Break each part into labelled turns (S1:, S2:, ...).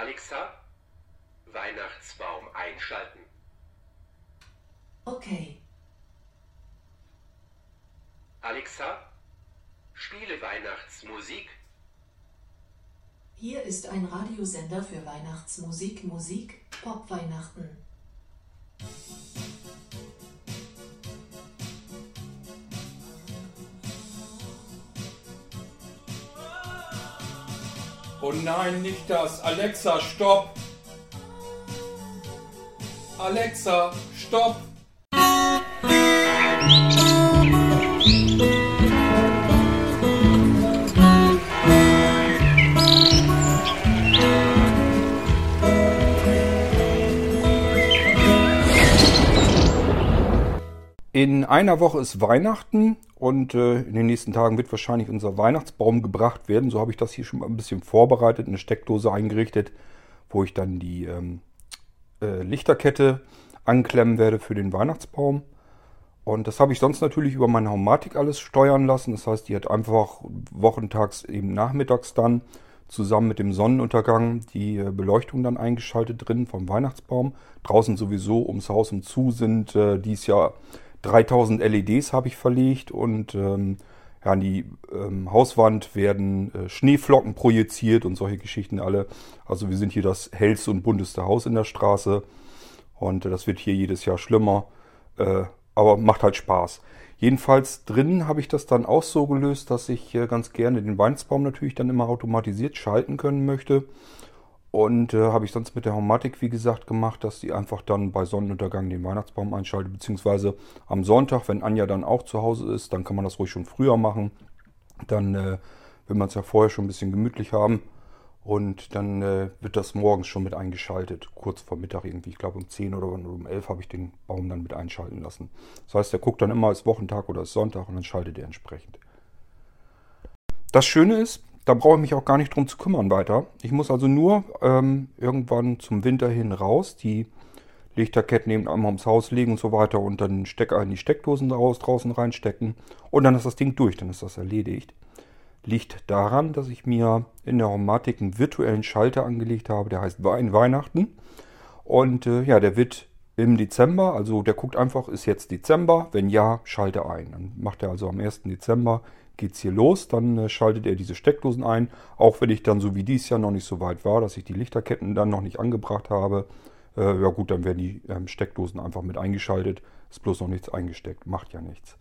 S1: Alexa, Weihnachtsbaum einschalten.
S2: Okay.
S1: Alexa, spiele Weihnachtsmusik.
S2: Hier ist ein Radiosender für Weihnachtsmusik, Musik, Pop-Weihnachten.
S3: Oh nein, nicht das. Alexa, stopp. Alexa, stopp. In einer Woche ist Weihnachten und äh, in den nächsten Tagen wird wahrscheinlich unser Weihnachtsbaum gebracht werden. So habe ich das hier schon mal ein bisschen vorbereitet, eine Steckdose eingerichtet, wo ich dann die ähm, äh, Lichterkette anklemmen werde für den Weihnachtsbaum. Und das habe ich sonst natürlich über meine Haumatik alles steuern lassen. Das heißt, die hat einfach wochentags eben nachmittags dann zusammen mit dem Sonnenuntergang die äh, Beleuchtung dann eingeschaltet drin vom Weihnachtsbaum. Draußen sowieso ums Haus und zu sind äh, dies Jahr 3000 LEDs habe ich verlegt und ähm, ja, an die ähm, Hauswand werden äh, Schneeflocken projiziert und solche Geschichten alle. Also wir sind hier das hellste und bunteste Haus in der Straße und äh, das wird hier jedes Jahr schlimmer, äh, aber macht halt Spaß. Jedenfalls drinnen habe ich das dann auch so gelöst, dass ich äh, ganz gerne den Weihnachtsbaum natürlich dann immer automatisiert schalten können möchte. Und äh, habe ich sonst mit der Homatik, wie gesagt, gemacht, dass die einfach dann bei Sonnenuntergang den Weihnachtsbaum einschaltet, beziehungsweise am Sonntag, wenn Anja dann auch zu Hause ist, dann kann man das ruhig schon früher machen. Dann äh, will man es ja vorher schon ein bisschen gemütlich haben. Und dann äh, wird das morgens schon mit eingeschaltet, kurz vor Mittag irgendwie. Ich glaube um 10 oder um 11 habe ich den Baum dann mit einschalten lassen. Das heißt, der guckt dann immer als Wochentag oder als Sonntag und dann schaltet er entsprechend. Das Schöne ist, da brauche ich mich auch gar nicht drum zu kümmern weiter. Ich muss also nur ähm, irgendwann zum Winter hin raus, die Lichterketten eben einmal ums Haus legen und so weiter und dann Stecker in die Steckdosen daraus draußen reinstecken und dann ist das Ding durch, dann ist das erledigt. Liegt daran, dass ich mir in der Homatik einen virtuellen Schalter angelegt habe, der heißt Wein Weihnachten. Und äh, ja, der wird im Dezember, also der guckt einfach, ist jetzt Dezember, wenn ja, schalte ein. Dann macht er also am 1. Dezember geht es hier los. Dann äh, schaltet er diese Steckdosen ein. Auch wenn ich dann so wie dies Jahr noch nicht so weit war, dass ich die Lichterketten dann noch nicht angebracht habe. Äh, ja gut, dann werden die ähm, Steckdosen einfach mit eingeschaltet. Ist bloß noch nichts eingesteckt. Macht ja nichts.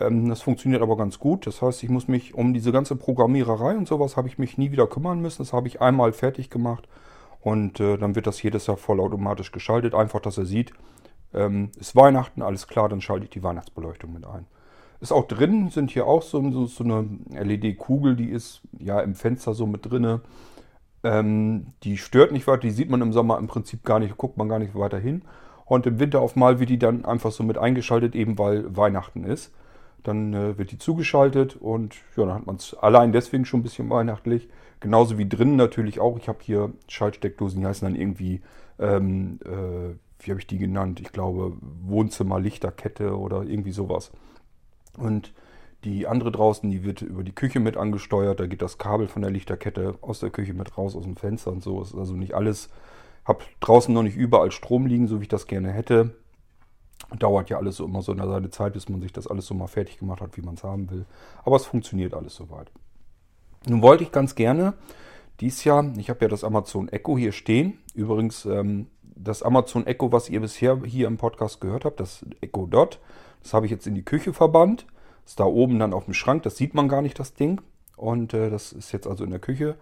S3: Ähm, das funktioniert aber ganz gut. Das heißt, ich muss mich um diese ganze Programmiererei und sowas habe ich mich nie wieder kümmern müssen. Das habe ich einmal fertig gemacht. Und äh, dann wird das jedes Jahr vollautomatisch geschaltet. Einfach, dass er sieht, ähm, ist Weihnachten, alles klar, dann schalte ich die Weihnachtsbeleuchtung mit ein. Ist auch drin, sind hier auch so, so, so eine LED-Kugel, die ist ja im Fenster so mit drinne. Ähm, die stört nicht weiter, die sieht man im Sommer im Prinzip gar nicht, guckt man gar nicht weiter hin. Und im Winter auf mal wird die dann einfach so mit eingeschaltet, eben weil Weihnachten ist. Dann äh, wird die zugeschaltet und ja, dann hat man es allein deswegen schon ein bisschen weihnachtlich. Genauso wie drinnen natürlich auch. Ich habe hier Schaltsteckdosen, die heißen dann irgendwie, ähm, äh, wie habe ich die genannt? Ich glaube Wohnzimmerlichterkette oder irgendwie sowas. Und die andere draußen, die wird über die Küche mit angesteuert. Da geht das Kabel von der Lichterkette aus der Küche mit raus, aus dem Fenster und so. Ist also nicht alles. Hab draußen noch nicht überall Strom liegen, so wie ich das gerne hätte. Dauert ja alles so immer so in seine Zeit, bis man sich das alles so mal fertig gemacht hat, wie man es haben will. Aber es funktioniert alles soweit. Nun wollte ich ganz gerne dies Jahr, ich habe ja das Amazon Echo hier stehen. Übrigens, ähm, das Amazon Echo, was ihr bisher hier im Podcast gehört habt, das Echo Dot, das habe ich jetzt in die Küche verbannt. Ist da oben dann auf dem Schrank. Das sieht man gar nicht, das Ding. Und äh, das ist jetzt also in der Küche.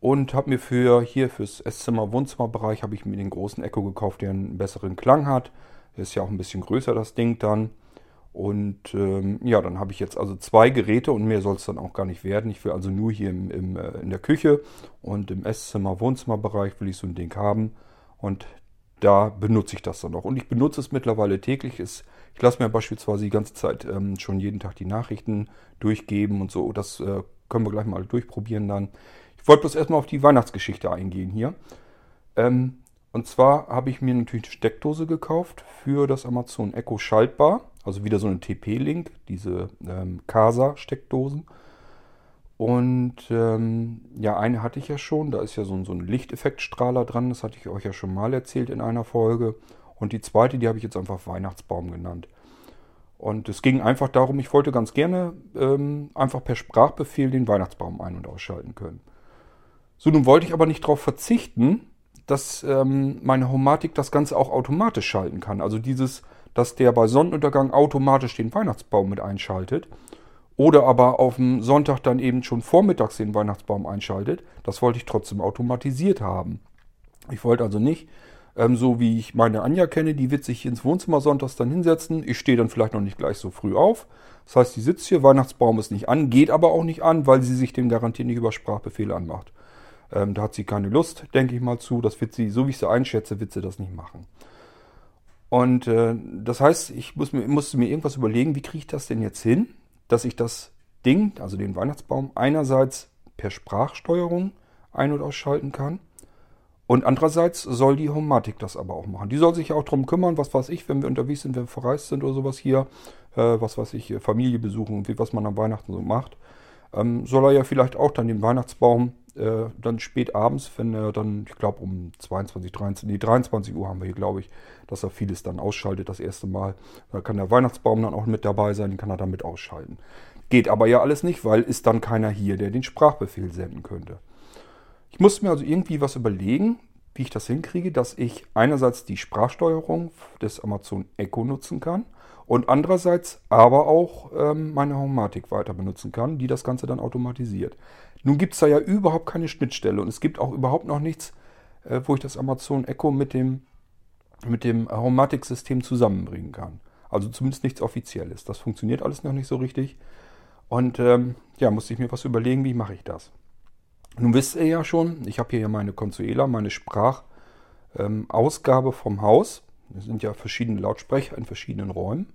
S3: Und habe mir für hier fürs Esszimmer-Wohnzimmerbereich habe ich mir den großen Echo gekauft, der einen besseren Klang hat. Ist ja auch ein bisschen größer, das Ding dann. Und ähm, ja, dann habe ich jetzt also zwei Geräte und mehr soll es dann auch gar nicht werden. Ich will also nur hier im, im, äh, in der Küche und im Esszimmer-Wohnzimmerbereich will ich so ein Ding haben. Und da benutze ich das dann auch. Und ich benutze es mittlerweile täglich. Es ich lasse mir beispielsweise die ganze Zeit ähm, schon jeden Tag die Nachrichten durchgeben und so. Das äh, können wir gleich mal durchprobieren dann. Ich wollte bloß erstmal auf die Weihnachtsgeschichte eingehen hier. Ähm, und zwar habe ich mir natürlich eine Steckdose gekauft für das Amazon Echo schaltbar. Also wieder so eine TP-Link, diese ähm, Casa-Steckdosen. Und ähm, ja, eine hatte ich ja schon. Da ist ja so, so ein Lichteffektstrahler dran. Das hatte ich euch ja schon mal erzählt in einer Folge. Und die zweite, die habe ich jetzt einfach Weihnachtsbaum genannt. Und es ging einfach darum, ich wollte ganz gerne ähm, einfach per Sprachbefehl den Weihnachtsbaum ein- und ausschalten können. So, nun wollte ich aber nicht darauf verzichten, dass ähm, meine Homatik das Ganze auch automatisch schalten kann. Also dieses, dass der bei Sonnenuntergang automatisch den Weihnachtsbaum mit einschaltet. Oder aber auf dem Sonntag dann eben schon vormittags den Weihnachtsbaum einschaltet. Das wollte ich trotzdem automatisiert haben. Ich wollte also nicht, ähm, so wie ich meine Anja kenne, die wird sich ins Wohnzimmer sonntags dann hinsetzen. Ich stehe dann vielleicht noch nicht gleich so früh auf. Das heißt, die sitzt hier, Weihnachtsbaum ist nicht an, geht aber auch nicht an, weil sie sich den garantiert nicht über Sprachbefehle anmacht. Ähm, da hat sie keine Lust, denke ich mal zu. Das wird sie, so wie ich sie einschätze, wird sie das nicht machen. Und äh, das heißt, ich muss mir, musste mir irgendwas überlegen, wie kriege ich das denn jetzt hin, dass ich das Ding, also den Weihnachtsbaum, einerseits per Sprachsteuerung ein- und ausschalten kann. Und andererseits soll die Homatik das aber auch machen. Die soll sich auch darum kümmern, was weiß ich, wenn wir unterwegs sind, wenn wir verreist sind oder sowas hier, äh, was weiß ich, Familie besuchen und wie, was man am Weihnachten so macht. Ähm, soll er ja vielleicht auch dann den Weihnachtsbaum äh, dann spät abends, wenn er dann, ich glaube um 22, 23, nee, 23 Uhr haben wir hier, glaube ich, dass er vieles dann ausschaltet das erste Mal. Da kann der Weihnachtsbaum dann auch mit dabei sein, den kann er dann mit ausschalten. Geht aber ja alles nicht, weil ist dann keiner hier, der den Sprachbefehl senden könnte. Ich musste mir also irgendwie was überlegen, wie ich das hinkriege, dass ich einerseits die Sprachsteuerung des Amazon Echo nutzen kann und andererseits aber auch ähm, meine Homatik weiter benutzen kann, die das Ganze dann automatisiert. Nun gibt es da ja überhaupt keine Schnittstelle und es gibt auch überhaupt noch nichts, äh, wo ich das Amazon Echo mit dem, mit dem Homatik-System zusammenbringen kann. Also zumindest nichts Offizielles. Das funktioniert alles noch nicht so richtig. Und ähm, ja, musste ich mir was überlegen, wie mache ich das. Nun wisst ihr ja schon, ich habe hier meine Consuela, meine Sprachausgabe vom Haus. Es sind ja verschiedene Lautsprecher in verschiedenen Räumen.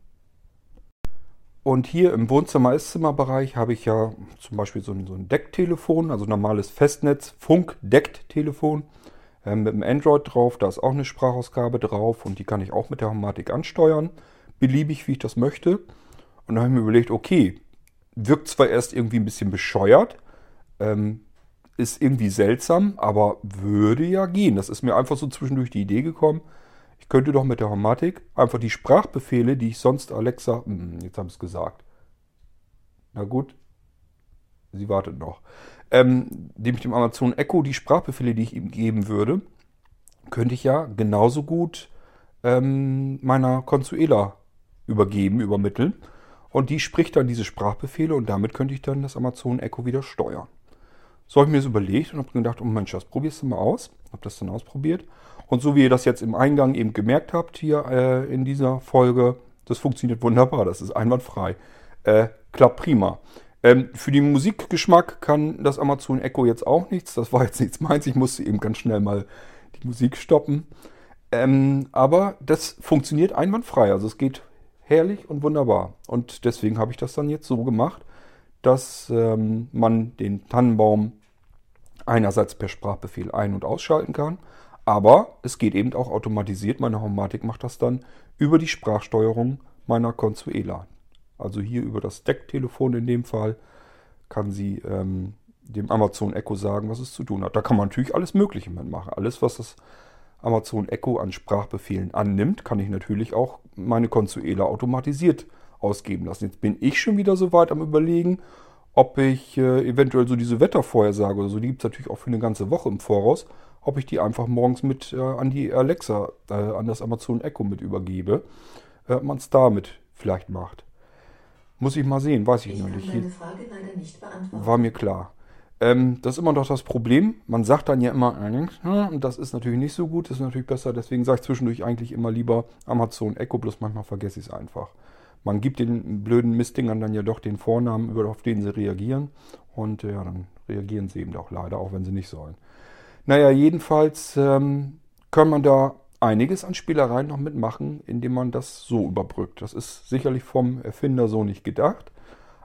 S3: Und hier im Wohnzimmer-Esszimmerbereich habe ich ja zum Beispiel so ein, so ein Decktelefon, also normales Festnetz, Funk-Deckt-Telefon äh, mit einem Android drauf. Da ist auch eine Sprachausgabe drauf und die kann ich auch mit der Homatik ansteuern, beliebig wie ich das möchte. Und dann habe ich mir überlegt, okay, wirkt zwar erst irgendwie ein bisschen bescheuert, ähm, ist irgendwie seltsam, aber würde ja gehen. Das ist mir einfach so zwischendurch die Idee gekommen. Ich könnte doch mit der Homatik einfach die Sprachbefehle, die ich sonst Alexa, hm, jetzt habe ich es gesagt. Na gut, sie wartet noch. Ähm, dem ich dem Amazon Echo die Sprachbefehle, die ich ihm geben würde, könnte ich ja genauso gut ähm, meiner Consuela übergeben, übermitteln. Und die spricht dann diese Sprachbefehle und damit könnte ich dann das Amazon Echo wieder steuern. So habe ich mir das überlegt und habe gedacht, oh Mensch, das probierst du mal aus. Habe das dann ausprobiert. Und so wie ihr das jetzt im Eingang eben gemerkt habt hier äh, in dieser Folge, das funktioniert wunderbar, das ist einwandfrei. Äh, klappt prima. Ähm, für den Musikgeschmack kann das Amazon Echo jetzt auch nichts. Das war jetzt nichts meins. Ich musste eben ganz schnell mal die Musik stoppen. Ähm, aber das funktioniert einwandfrei. Also es geht herrlich und wunderbar. Und deswegen habe ich das dann jetzt so gemacht, dass ähm, man den Tannenbaum einerseits per Sprachbefehl ein- und ausschalten kann, aber es geht eben auch automatisiert. Meine Homatik macht das dann über die Sprachsteuerung meiner Consuela. Also hier über das Decktelefon in dem Fall kann sie ähm, dem Amazon Echo sagen, was es zu tun hat. Da kann man natürlich alles Mögliche mitmachen. Alles, was das Amazon Echo an Sprachbefehlen annimmt, kann ich natürlich auch meine Consuela automatisiert ausgeben lassen. Jetzt bin ich schon wieder so weit am Überlegen, ob ich äh, eventuell so diese Wettervorhersage oder so, die gibt es natürlich auch für eine ganze Woche im Voraus, ob ich die einfach morgens mit äh, an die Alexa, äh, an das Amazon Echo mit übergebe, äh, ob man es damit vielleicht macht. Muss ich mal sehen, weiß ich,
S2: Ich
S3: noch nicht.
S2: deine Frage leider nicht beantworten.
S3: War mir klar. Ähm, das ist immer noch das Problem. Man sagt dann ja immer, äh, und das ist natürlich nicht so gut, das ist natürlich besser. Deswegen sage ich zwischendurch eigentlich immer lieber Amazon Echo, bloß manchmal vergesse ich es einfach. Man gibt den blöden Mistdingern dann ja doch den Vornamen, auf den sie reagieren. Und äh, ja, dann reagieren sie eben auch leider, auch wenn sie nicht sollen. Naja, jedenfalls ähm, kann man da einiges an Spielereien noch mitmachen, indem man das so überbrückt. Das ist sicherlich vom Erfinder so nicht gedacht.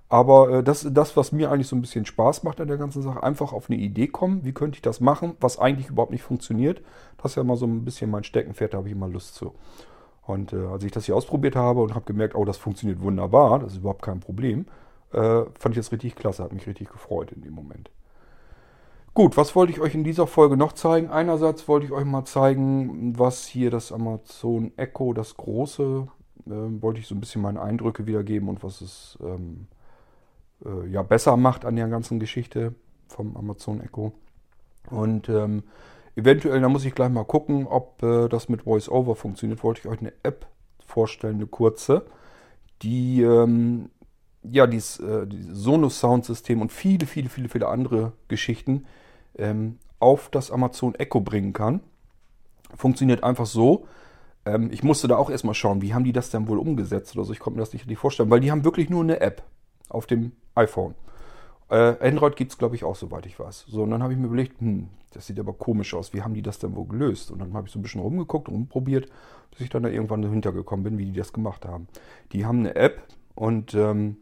S3: Aber äh, das ist das, was mir eigentlich so ein bisschen Spaß macht an der ganzen Sache. Einfach auf eine Idee kommen, wie könnte ich das machen, was eigentlich überhaupt nicht funktioniert. Das ist ja mal so ein bisschen mein Steckenpferd, da habe ich immer Lust zu. Und äh, als ich das hier ausprobiert habe und habe gemerkt, oh, das funktioniert wunderbar, das ist überhaupt kein Problem, Äh, fand ich jetzt richtig klasse, hat mich richtig gefreut in dem Moment. Gut, was wollte ich euch in dieser Folge noch zeigen? Einerseits wollte ich euch mal zeigen, was hier das Amazon Echo, das große, äh, wollte ich so ein bisschen meine Eindrücke wiedergeben und was es ähm, äh, ja besser macht an der ganzen Geschichte vom Amazon Echo. Und ähm, eventuell, da muss ich gleich mal gucken, ob äh, das mit VoiceOver funktioniert. Wollte ich euch eine App vorstellen, eine kurze, die ähm, ja dieses, äh, dieses Sonos Soundsystem und viele, viele, viele, viele andere Geschichten ähm, auf das Amazon Echo bringen kann. Funktioniert einfach so. Ähm, ich musste da auch erstmal schauen, wie haben die das denn wohl umgesetzt oder so. Ich konnte mir das nicht richtig vorstellen, weil die haben wirklich nur eine App auf dem iPhone. Äh, Android gibt es, glaube ich, auch, soweit ich weiß. So, und dann habe ich mir überlegt, hm, das sieht aber komisch aus. Wie haben die das denn wohl gelöst? Und dann habe ich so ein bisschen rumgeguckt und rumprobiert, bis ich dann da irgendwann dahinter gekommen bin, wie die das gemacht haben. Die haben eine App und ähm,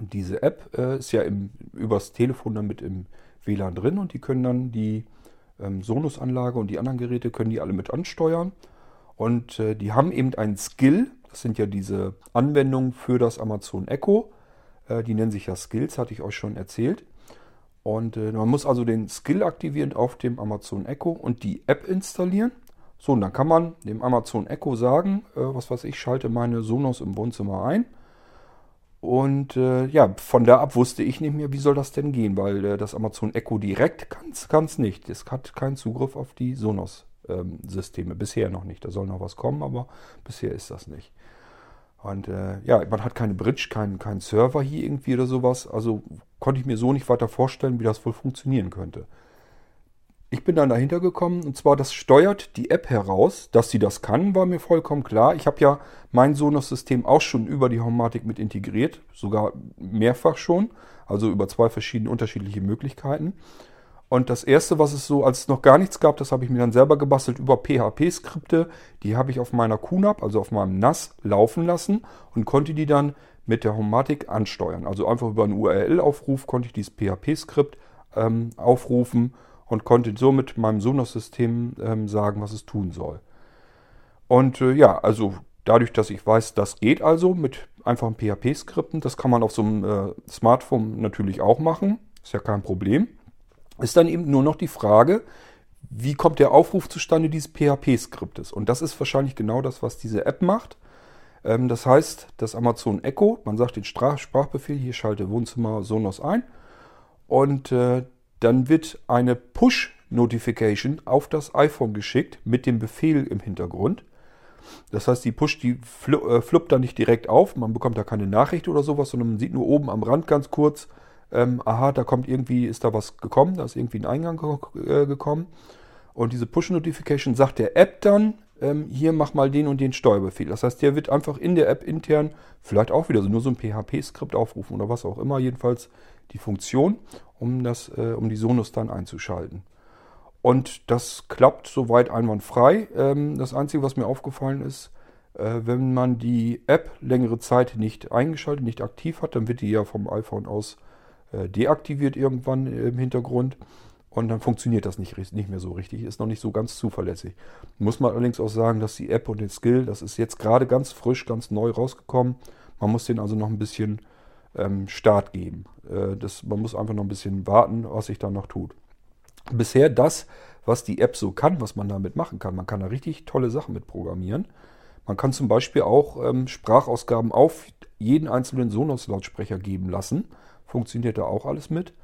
S3: diese App äh, ist ja im, übers Telefon dann mit im WLAN drin und die können dann die ähm, Sonos-Anlage und die anderen Geräte können die alle mit ansteuern. Und äh, die haben eben einen Skill, das sind ja diese Anwendungen für das Amazon Echo die nennen sich ja Skills, hatte ich euch schon erzählt. Und äh, man muss also den Skill aktivieren auf dem Amazon Echo und die App installieren. So, und dann kann man dem Amazon Echo sagen, äh, was weiß ich, schalte meine Sonos im Wohnzimmer ein. Und äh, ja, von da ab wusste ich nicht mehr, wie soll das denn gehen, weil äh, das Amazon Echo direkt kann es nicht. Es hat keinen Zugriff auf die Sonos-Systeme. Ähm, bisher noch nicht. Da soll noch was kommen, aber bisher ist das nicht. Und äh, ja, man hat keine Bridge, keinen kein Server hier irgendwie oder sowas. Also konnte ich mir so nicht weiter vorstellen, wie das wohl funktionieren könnte. Ich bin dann dahinter gekommen und zwar, das steuert die App heraus. Dass sie das kann, war mir vollkommen klar. Ich habe ja mein Sonos-System auch schon über die Homatic mit integriert, sogar mehrfach schon, also über zwei verschiedene unterschiedliche Möglichkeiten. Und das erste, was es so, als es noch gar nichts gab, das habe ich mir dann selber gebastelt über PHP-Skripte. Die habe ich auf meiner QNAP, also auf meinem NAS, laufen lassen und konnte die dann mit der Homatic ansteuern. Also einfach über einen URL-Aufruf konnte ich dieses PHP-Skript ähm, aufrufen und konnte somit meinem Sonos-System ähm, sagen, was es tun soll. Und äh, ja, also dadurch, dass ich weiß, das geht also mit einfachen PHP-Skripten, das kann man auf so einem äh, Smartphone natürlich auch machen. Ist ja kein Problem ist dann eben nur noch die Frage, wie kommt der Aufruf zustande dieses PHP-Skriptes? Und das ist wahrscheinlich genau das, was diese App macht. Ähm, das heißt, das Amazon Echo, man sagt den Sprachbefehl, hier schalte Wohnzimmer Sonos ein. Und äh, dann wird eine Push-Notification auf das iPhone geschickt mit dem Befehl im Hintergrund. Das heißt, die Push, die äh, fluppt dann nicht direkt auf, man bekommt da keine Nachricht oder sowas, sondern man sieht nur oben am Rand ganz kurz, ähm, aha, da kommt irgendwie, ist da was gekommen, da ist irgendwie ein Eingang äh, gekommen. Und diese Push-Notification sagt der App dann, ähm, hier mach mal den und den Steuerbefehl. Das heißt, der wird einfach in der App intern vielleicht auch wieder so nur so ein PHP-Skript aufrufen oder was auch immer, jedenfalls die Funktion, um, das, äh, um die Sonos dann einzuschalten. Und das klappt soweit einwandfrei. Ähm, das Einzige, was mir aufgefallen ist, äh, wenn man die App längere Zeit nicht eingeschaltet, nicht aktiv hat, dann wird die ja vom iPhone aus deaktiviert irgendwann im Hintergrund. Und dann funktioniert das nicht, nicht mehr so richtig. Ist noch nicht so ganz zuverlässig. Muss man allerdings auch sagen, dass die App und den Skill, das ist jetzt gerade ganz frisch, ganz neu rausgekommen. Man muss den also noch ein bisschen ähm, Start geben. Äh, das, man muss einfach noch ein bisschen warten, was sich da noch tut. Bisher das, was die App so kann, was man damit machen kann. Man kann da richtig tolle Sachen mit programmieren. Man kann zum Beispiel auch ähm, Sprachausgaben auf jeden einzelnen Sonos-Lautsprecher geben lassen funktioniert da auch alles mit.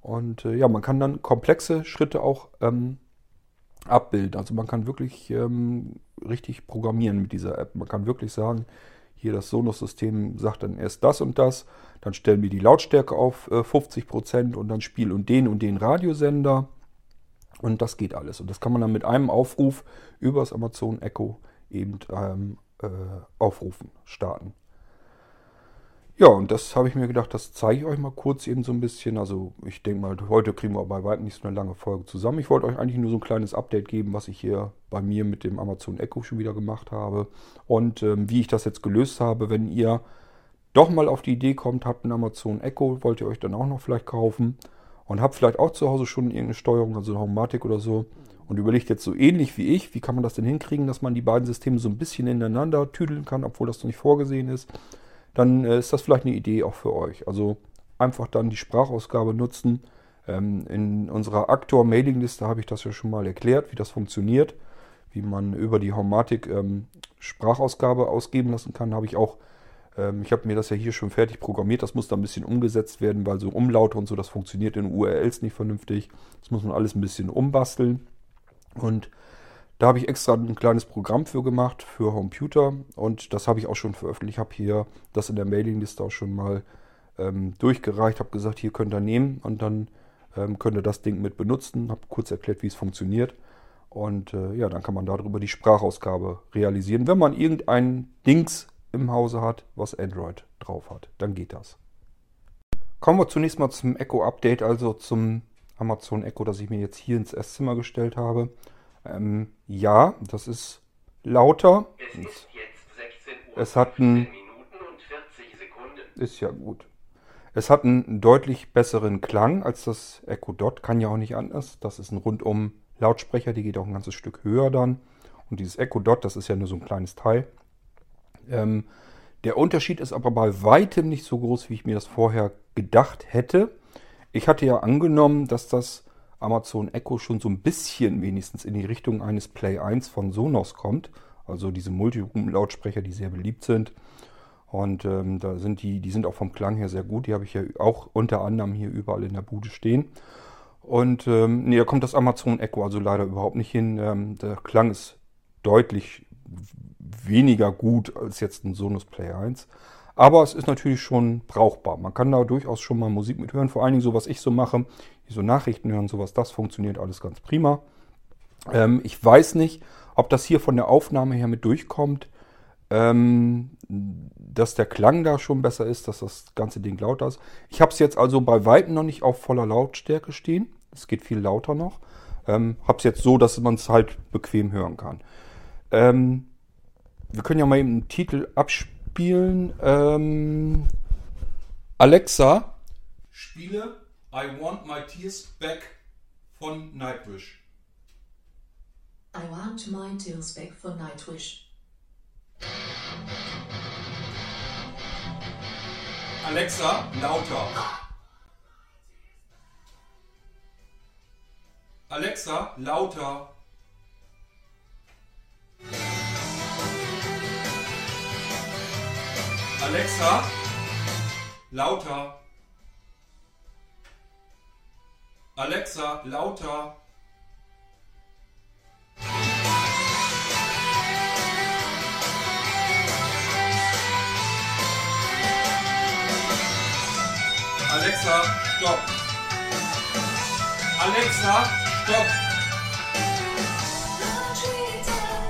S3: Und äh, ja, man kann dann komplexe Schritte auch ähm, abbilden. Also man kann wirklich ähm, richtig programmieren mit dieser App. Man kann wirklich sagen, hier das Sonos-System sagt dann erst das und das, dann stellen wir die Lautstärke auf äh, 50% und dann spiel und den und den Radiosender. Und das geht alles. Und das kann man dann mit einem Aufruf über das Amazon Echo eben ähm, äh, aufrufen, starten. Ja, und das habe ich mir gedacht, das zeige ich euch mal kurz eben so ein bisschen. Also ich denke mal, heute kriegen wir bei weitem nicht so eine lange Folge zusammen. Ich wollte euch eigentlich nur so ein kleines Update geben, was ich hier bei mir mit dem Amazon Echo schon wieder gemacht habe. Und ähm, wie ich das jetzt gelöst habe, wenn ihr doch mal auf die Idee kommt, habt ein Amazon Echo, wollt ihr euch dann auch noch vielleicht kaufen und habt vielleicht auch zu Hause schon irgendeine Steuerung, also eine Homatic oder so. Und überlegt jetzt so ähnlich wie ich, wie kann man das denn hinkriegen, dass man die beiden Systeme so ein bisschen ineinander tüdeln kann, obwohl das noch nicht vorgesehen ist dann äh, ist das vielleicht eine Idee auch für euch. Also einfach dann die Sprachausgabe nutzen. Ähm, in unserer Aktor-Mailingliste habe ich das ja schon mal erklärt, wie das funktioniert, wie man über die Homematic ähm, Sprachausgabe ausgeben lassen kann. Habe ich auch, ähm, ich habe mir das ja hier schon fertig programmiert. Das muss da ein bisschen umgesetzt werden, weil so Umlaute und so, das funktioniert in URLs nicht vernünftig. Das muss man alles ein bisschen umbasteln. Und da habe ich extra ein kleines Programm für gemacht, für Computer. Und das habe ich auch schon veröffentlicht. Ich habe hier das in der Mailingliste auch schon mal ähm, durchgereicht. Habe gesagt, hier könnt ihr nehmen und dann ähm, könnt ihr das Ding mit benutzen. Habe kurz erklärt, wie es funktioniert. Und äh, ja, dann kann man darüber die Sprachausgabe realisieren. Wenn man irgendein Dings im Hause hat, was Android drauf hat, dann geht das. Kommen wir zunächst mal zum Echo Update, also zum Amazon Echo, das ich mir jetzt hier ins Esszimmer gestellt habe. Ähm, ja, das ist lauter.
S1: Es ist jetzt 16 Uhr.
S3: Es hat ein-
S1: 15 Minuten und 40 Sekunden.
S3: Ist ja gut. Es hat einen deutlich besseren Klang als das Echo Dot. Kann ja auch nicht anders. Das ist ein rundum Lautsprecher, die geht auch ein ganzes Stück höher dann. Und dieses Echo Dot, das ist ja nur so ein kleines Teil. Ähm, der Unterschied ist aber bei weitem nicht so groß, wie ich mir das vorher gedacht hätte. Ich hatte ja angenommen, dass das Amazon Echo schon so ein bisschen wenigstens in die Richtung eines Play 1 von Sonos kommt. Also diese Multiroom-Lautsprecher, die sehr beliebt sind. Und ähm, da sind die, die sind auch vom Klang her sehr gut. Die habe ich ja auch unter anderem hier überall in der Bude stehen. Und ähm, nee, da kommt das Amazon Echo also leider überhaupt nicht hin. Ähm, der Klang ist deutlich weniger gut als jetzt ein Sonos Play 1. Aber es ist natürlich schon brauchbar. Man kann da durchaus schon mal Musik mithören. Vor allen Dingen so, was ich so mache, wie so Nachrichten hören, sowas, das funktioniert alles ganz prima. Ähm, ich weiß nicht, ob das hier von der Aufnahme her mit durchkommt, ähm, dass der Klang da schon besser ist, dass das ganze Ding lauter ist. Ich habe es jetzt also bei Weitem noch nicht auf voller Lautstärke stehen. Es geht viel lauter noch. Ähm, habe es jetzt so, dass man es halt bequem hören kann. Ähm, wir können ja mal eben einen Titel abspielen. Ähm, Alexa, spiele I Want My Tears Back von Nightwish.
S2: I want my tears back for Nightwish.
S3: Alexa, lauter. Alexa, lauter. Alexa, lauter. Alexa, lauter. Alexa, stopp. Alexa, stopp.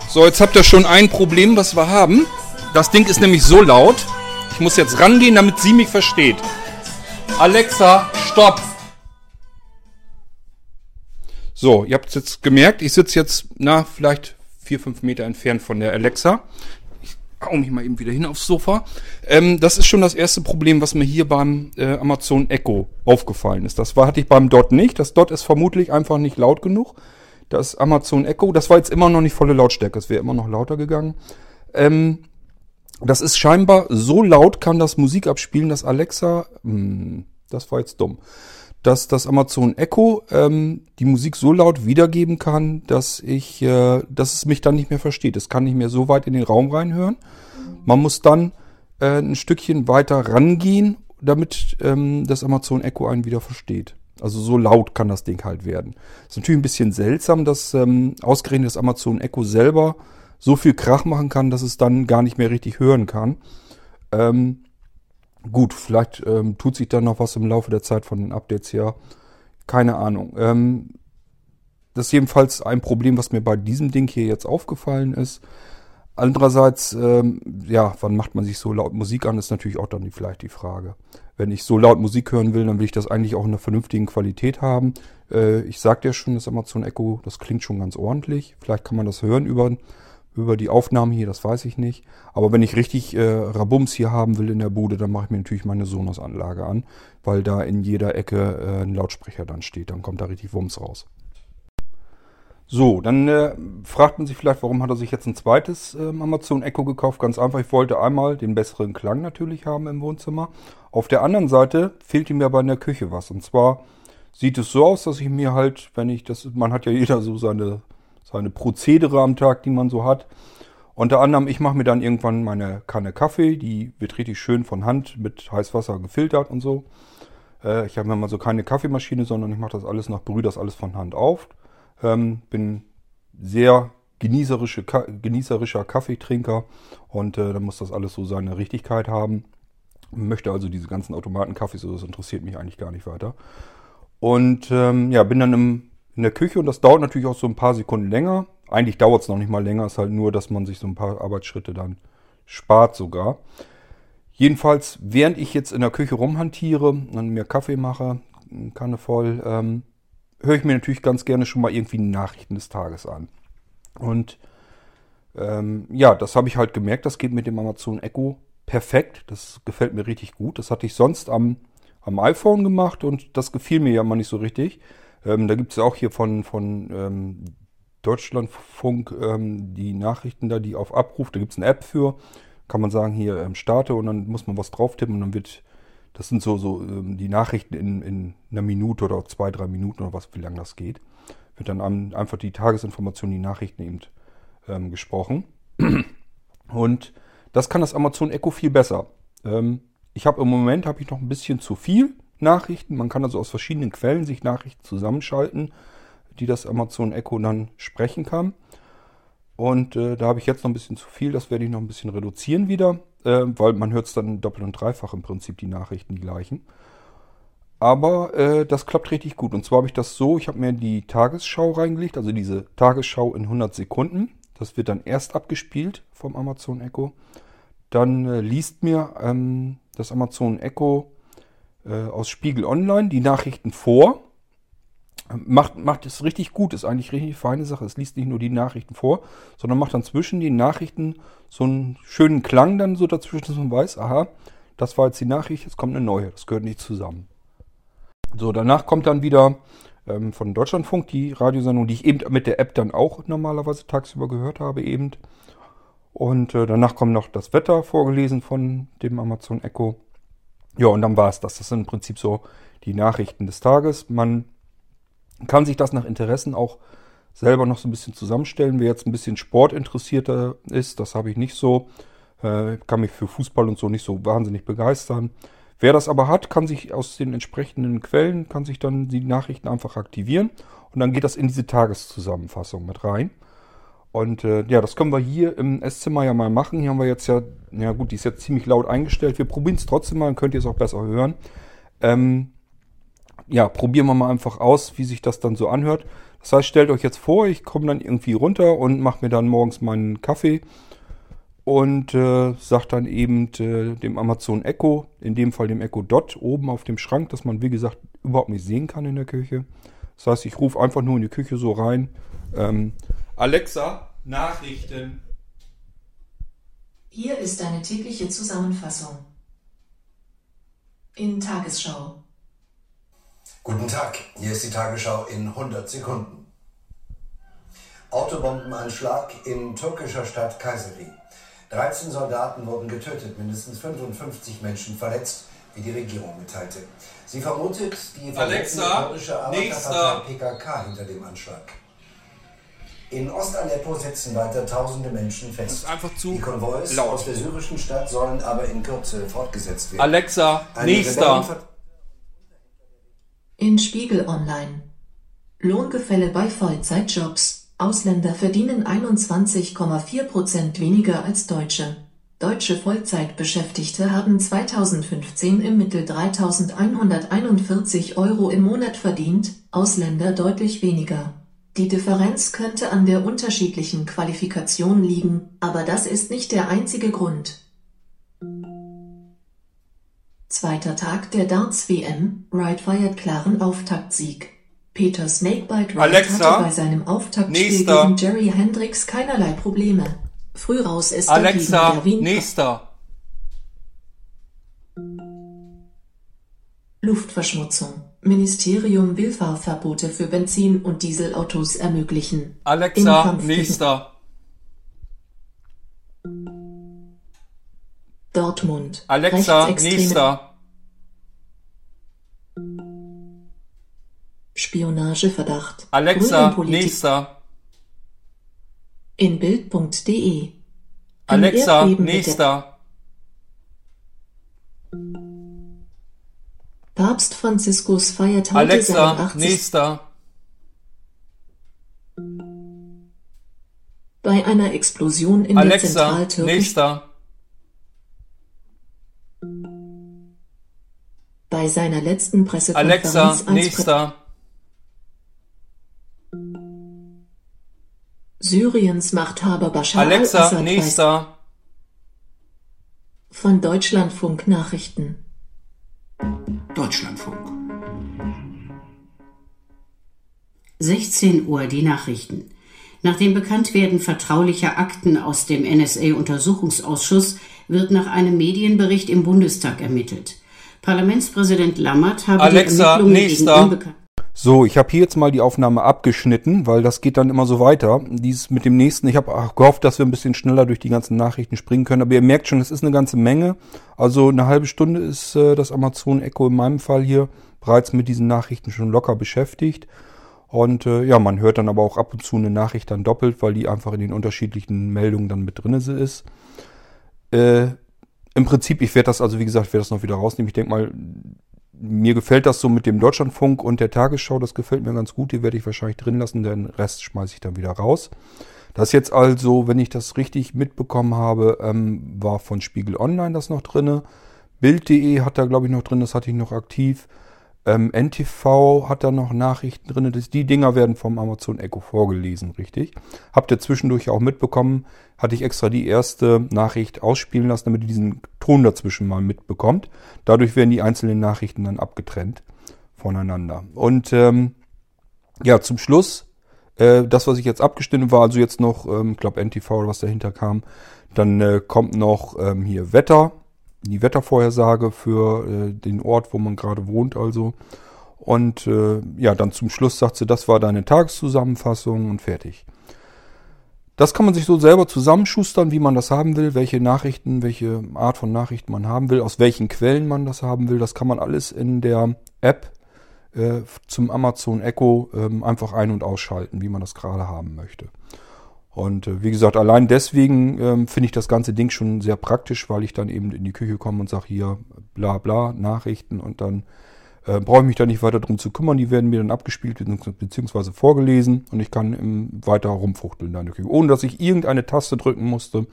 S3: So, jetzt habt ihr schon ein Problem, was wir haben. Das Ding ist nämlich so laut. Ich muss jetzt rangehen, damit sie mich versteht. Alexa, stopp. So, ihr habt es jetzt gemerkt, ich sitze jetzt, na, vielleicht vier, fünf Meter entfernt von der Alexa. Ich hau mich mal eben wieder hin aufs Sofa. Ähm, das ist schon das erste Problem, was mir hier beim äh, Amazon Echo aufgefallen ist. Das war, hatte ich beim Dot nicht. Das Dot ist vermutlich einfach nicht laut genug. Das Amazon Echo, das war jetzt immer noch nicht volle Lautstärke. Es wäre immer noch lauter gegangen. Ähm, das ist scheinbar so laut, kann das Musik abspielen, dass Alexa, hm, das war jetzt dumm, dass das Amazon Echo ähm, die Musik so laut wiedergeben kann, dass ich, äh, dass es mich dann nicht mehr versteht. Es kann nicht mehr so weit in den Raum reinhören. Man muss dann äh, ein Stückchen weiter rangehen, damit ähm, das Amazon Echo einen wieder versteht. Also so laut kann das Ding halt werden. Ist natürlich ein bisschen seltsam, dass ähm, ausgerechnet das Amazon Echo selber so viel Krach machen kann, dass es dann gar nicht mehr richtig hören kann. Ähm, gut, vielleicht ähm, tut sich dann noch was im Laufe der Zeit von den Updates her. Keine Ahnung. Ähm, das ist jedenfalls ein Problem, was mir bei diesem Ding hier jetzt aufgefallen ist. Andererseits, ähm, ja, wann macht man sich so laut Musik an, ist natürlich auch dann die, vielleicht die Frage. Wenn ich so laut Musik hören will, dann will ich das eigentlich auch in einer vernünftigen Qualität haben. Äh, ich sagte ja schon, das Amazon Echo, das klingt schon ganz ordentlich. Vielleicht kann man das hören über, über die Aufnahmen hier, das weiß ich nicht. Aber wenn ich richtig äh, Rabums hier haben will in der Bude, dann mache ich mir natürlich meine Sonos-Anlage an, weil da in jeder Ecke äh, ein Lautsprecher dann steht. Dann kommt da richtig Wumms raus. So, dann äh, fragt man sich vielleicht, warum hat er sich jetzt ein zweites äh, Amazon Echo gekauft? Ganz einfach, ich wollte einmal den besseren Klang natürlich haben im Wohnzimmer. Auf der anderen Seite fehlt ihm aber in der Küche was. Und zwar sieht es so aus, dass ich mir halt, wenn ich das, man hat ja jeder so seine, seine Prozedere am Tag, die man so hat. Unter anderem, ich mache mir dann irgendwann meine Kanne Kaffee, die wird richtig schön von Hand mit Heißwasser gefiltert und so. Äh, ich habe mir mal so keine Kaffeemaschine, sondern ich mache das alles nach Brühe, das alles von Hand auf. Ähm, bin sehr genießerische, genießerischer Kaffeetrinker und äh, dann muss das alles so seine Richtigkeit haben. Möchte also diese ganzen Automatenkaffees, so, das interessiert mich eigentlich gar nicht weiter. Und ähm, ja, bin dann im, in der Küche und das dauert natürlich auch so ein paar Sekunden länger. Eigentlich dauert es noch nicht mal länger, ist halt nur, dass man sich so ein paar Arbeitsschritte dann spart sogar. Jedenfalls, während ich jetzt in der Küche rumhantiere, dann mir Kaffee mache, Kanne voll, ähm, höre ich mir natürlich ganz gerne schon mal irgendwie Nachrichten des Tages an. Und ähm, ja, das habe ich halt gemerkt, das geht mit dem Amazon Echo perfekt. Das gefällt mir richtig gut. Das hatte ich sonst am, am iPhone gemacht und das gefiel mir ja mal nicht so richtig. Ähm, da gibt es auch hier von, von ähm, Deutschlandfunk ähm, die Nachrichten da, die auf Abruf, da gibt es eine App für. Kann man sagen, hier ähm, starte und dann muss man was drauf tippen und dann wird das sind so, so ähm, die Nachrichten in, in einer Minute oder zwei, drei Minuten oder was, wie lange das geht. Wird dann einfach die Tagesinformation, die Nachrichten eben ähm, gesprochen. Und das kann das Amazon Echo viel besser. Ich habe im Moment habe ich noch ein bisschen zu viel Nachrichten. Man kann also aus verschiedenen Quellen sich Nachrichten zusammenschalten, die das Amazon Echo dann sprechen kann. Und äh, da habe ich jetzt noch ein bisschen zu viel. Das werde ich noch ein bisschen reduzieren wieder äh, weil man hört es dann doppelt und dreifach im Prinzip, die Nachrichten, die gleichen. Aber äh, das klappt richtig gut. Und zwar habe ich das so, ich habe mir die Tagesschau reingelegt, also diese Tagesschau in 100 Sekunden. Das wird dann erst abgespielt vom Amazon Echo. Dann äh, liest mir ähm, das Amazon Echo äh, aus Spiegel Online die Nachrichten vor macht, macht es richtig gut, ist eigentlich richtig feine Sache. Es liest nicht nur die Nachrichten vor, sondern macht dann zwischen den Nachrichten so einen schönen Klang dann so dazwischen, dass man weiß, aha, das war jetzt die Nachricht, jetzt kommt eine neue, das gehört nicht zusammen. So, danach kommt dann wieder ähm, von Deutschlandfunk die Radiosendung, die ich eben mit der App dann auch normalerweise tagsüber gehört habe eben. Und äh, danach kommt noch das Wetter vorgelesen von dem Amazon Echo. Ja, und dann war es das. Das sind im Prinzip so die Nachrichten des Tages. Man kann sich das nach Interessen auch selber noch so ein bisschen zusammenstellen. Wer jetzt ein bisschen sportinteressierter ist, das habe ich nicht so. Äh, kann mich für Fußball und so nicht so wahnsinnig begeistern. Wer das aber hat, kann sich aus den entsprechenden Quellen, kann sich dann die Nachrichten einfach aktivieren und dann geht das in diese Tageszusammenfassung mit rein. Und äh, ja, das können wir hier im Esszimmer ja mal machen. Hier haben wir jetzt ja, ja gut, die ist jetzt ziemlich laut eingestellt. Wir probieren es trotzdem mal, dann könnt ihr es auch besser hören. Ähm, ja, probieren wir mal einfach aus, wie sich das dann so anhört. Das heißt, stellt euch jetzt vor, ich komme dann irgendwie runter und mache mir dann morgens meinen Kaffee und äh, sage dann eben äh, dem Amazon Echo, in dem Fall dem Echo Dot, oben auf dem Schrank, dass man, wie gesagt, überhaupt nicht sehen kann in der Küche. Das heißt, ich rufe einfach nur in die Küche so rein. Ähm, Alexa, Nachrichten.
S2: Hier ist eine tägliche Zusammenfassung. In Tagesschau.
S4: Guten Tag, hier ist die Tagesschau in 100 Sekunden. Autobombenanschlag in türkischer Stadt Kayseri. 13 Soldaten wurden getötet, mindestens 55 Menschen verletzt, wie die Regierung mitteilte. Sie vermutet die
S3: Alexa,
S4: kurdische Arbeiterpartei PKK hinter dem Anschlag. In Ostaleppo sitzen weiter tausende Menschen fest.
S3: einfach zu
S4: die Konvois
S3: laut.
S4: aus der syrischen Stadt sollen aber in Kürze fortgesetzt werden.
S3: Alexa,
S4: Eine
S3: nächster.
S2: In Spiegel Online. Lohngefälle bei Vollzeitjobs. Ausländer verdienen 21,4% weniger als Deutsche. Deutsche Vollzeitbeschäftigte haben 2015 im Mittel 3.141 Euro im Monat verdient, Ausländer deutlich weniger. Die Differenz könnte an der unterschiedlichen Qualifikation liegen, aber das ist nicht der einzige Grund. Zweiter Tag der Darts-WM, Wright feiert klaren Auftaktsieg. Peter Snakebite Wright
S3: Alexa,
S2: hatte bei seinem Auftaktspiel
S3: nächster.
S2: gegen Jerry Hendricks keinerlei Probleme. Früh raus ist
S3: Alexa,
S2: dagegen der Wien
S3: nächster.
S2: Luftverschmutzung. Ministerium will Fahrverbote für Benzin- und Dieselautos ermöglichen.
S3: Alexa, nächster.
S2: Dortmund.
S3: Alexa, nächster.
S2: Spionageverdacht.
S3: Alexa, nächster.
S2: In Bild.de.
S3: Alexa, nächster.
S2: Papst Franziskus feiert heute
S3: Alexa,
S2: seinen 80.
S3: nächster.
S2: Bei einer Explosion in der
S3: Alexa,
S2: zentraltürkischen
S3: nächster.
S2: bei seiner letzten Pressekonferenz
S3: Alexa,
S2: als
S3: nächster.
S2: Syriens Machthaber Bashar
S3: Alexa,
S2: al-Assad
S3: nächster.
S2: von Deutschlandfunk Nachrichten.
S5: Deutschlandfunk. 16 Uhr die Nachrichten. Nach dem Bekanntwerden vertraulicher Akten aus dem NSA-Untersuchungsausschuss wird nach einem Medienbericht im Bundestag ermittelt. Parlamentspräsident Lammert habe
S3: Alexa,
S5: die Ermittlungen
S3: nächster.
S5: gegen unbekannt
S3: So, ich habe hier jetzt mal die Aufnahme abgeschnitten, weil das geht dann immer so weiter. Dies mit dem nächsten, ich habe gehofft, dass wir ein bisschen schneller durch die ganzen Nachrichten springen können, aber ihr merkt schon, es ist eine ganze Menge. Also eine halbe Stunde ist äh, das Amazon Echo in meinem Fall hier bereits mit diesen Nachrichten schon locker beschäftigt. Und äh, ja, man hört dann aber auch ab und zu eine Nachricht dann doppelt, weil die einfach in den unterschiedlichen Meldungen dann mit drin ist. Äh, Im Prinzip, ich werde das also, wie gesagt, werde das noch wieder rausnehmen. Ich denke mal, mir gefällt das so mit dem Deutschlandfunk und der Tagesschau, das gefällt mir ganz gut. Die werde ich wahrscheinlich drin lassen, den Rest schmeiße ich dann wieder raus. Das jetzt also, wenn ich das richtig mitbekommen habe, ähm, war von Spiegel Online das noch drinne. Bild.de hat da, glaube ich, noch drin, das hatte ich noch aktiv. Ähm, NTV hat da noch Nachrichten drin. Das, die Dinger werden vom Amazon Echo vorgelesen, richtig? Habt ihr zwischendurch auch mitbekommen, hatte ich extra die erste Nachricht ausspielen lassen, damit ihr diesen Ton dazwischen mal mitbekommt. Dadurch werden die einzelnen Nachrichten dann abgetrennt voneinander. Und ähm, ja, zum Schluss, äh, das, was ich jetzt abgestimmt war, also jetzt noch, ähm, ich glaube NTV oder was dahinter kam, dann äh, kommt noch ähm, hier Wetter, die Wettervorhersage für äh, den Ort, wo man gerade wohnt, also. Und äh, ja, dann zum Schluss sagt sie, das war deine Tageszusammenfassung und fertig. Das kann man sich so selber zusammenschustern, wie man das haben will, welche Nachrichten, welche Art von Nachrichten man haben will, aus welchen Quellen man das haben will. Das kann man alles in der App äh, zum Amazon Echo ähm, einfach ein- und ausschalten, wie man das gerade haben möchte. Und äh, wie gesagt, allein deswegen ähm, finde ich das ganze Ding schon sehr praktisch, weil ich dann eben in die Küche komme und sage hier bla bla Nachrichten und dann äh, brauche ich mich da nicht weiter drum zu kümmern. Die werden mir dann abgespielt beziehungsweise vorgelesen und ich kann im, weiter rumfuchteln in der Küche, ohne dass ich irgendeine Taste drücken musste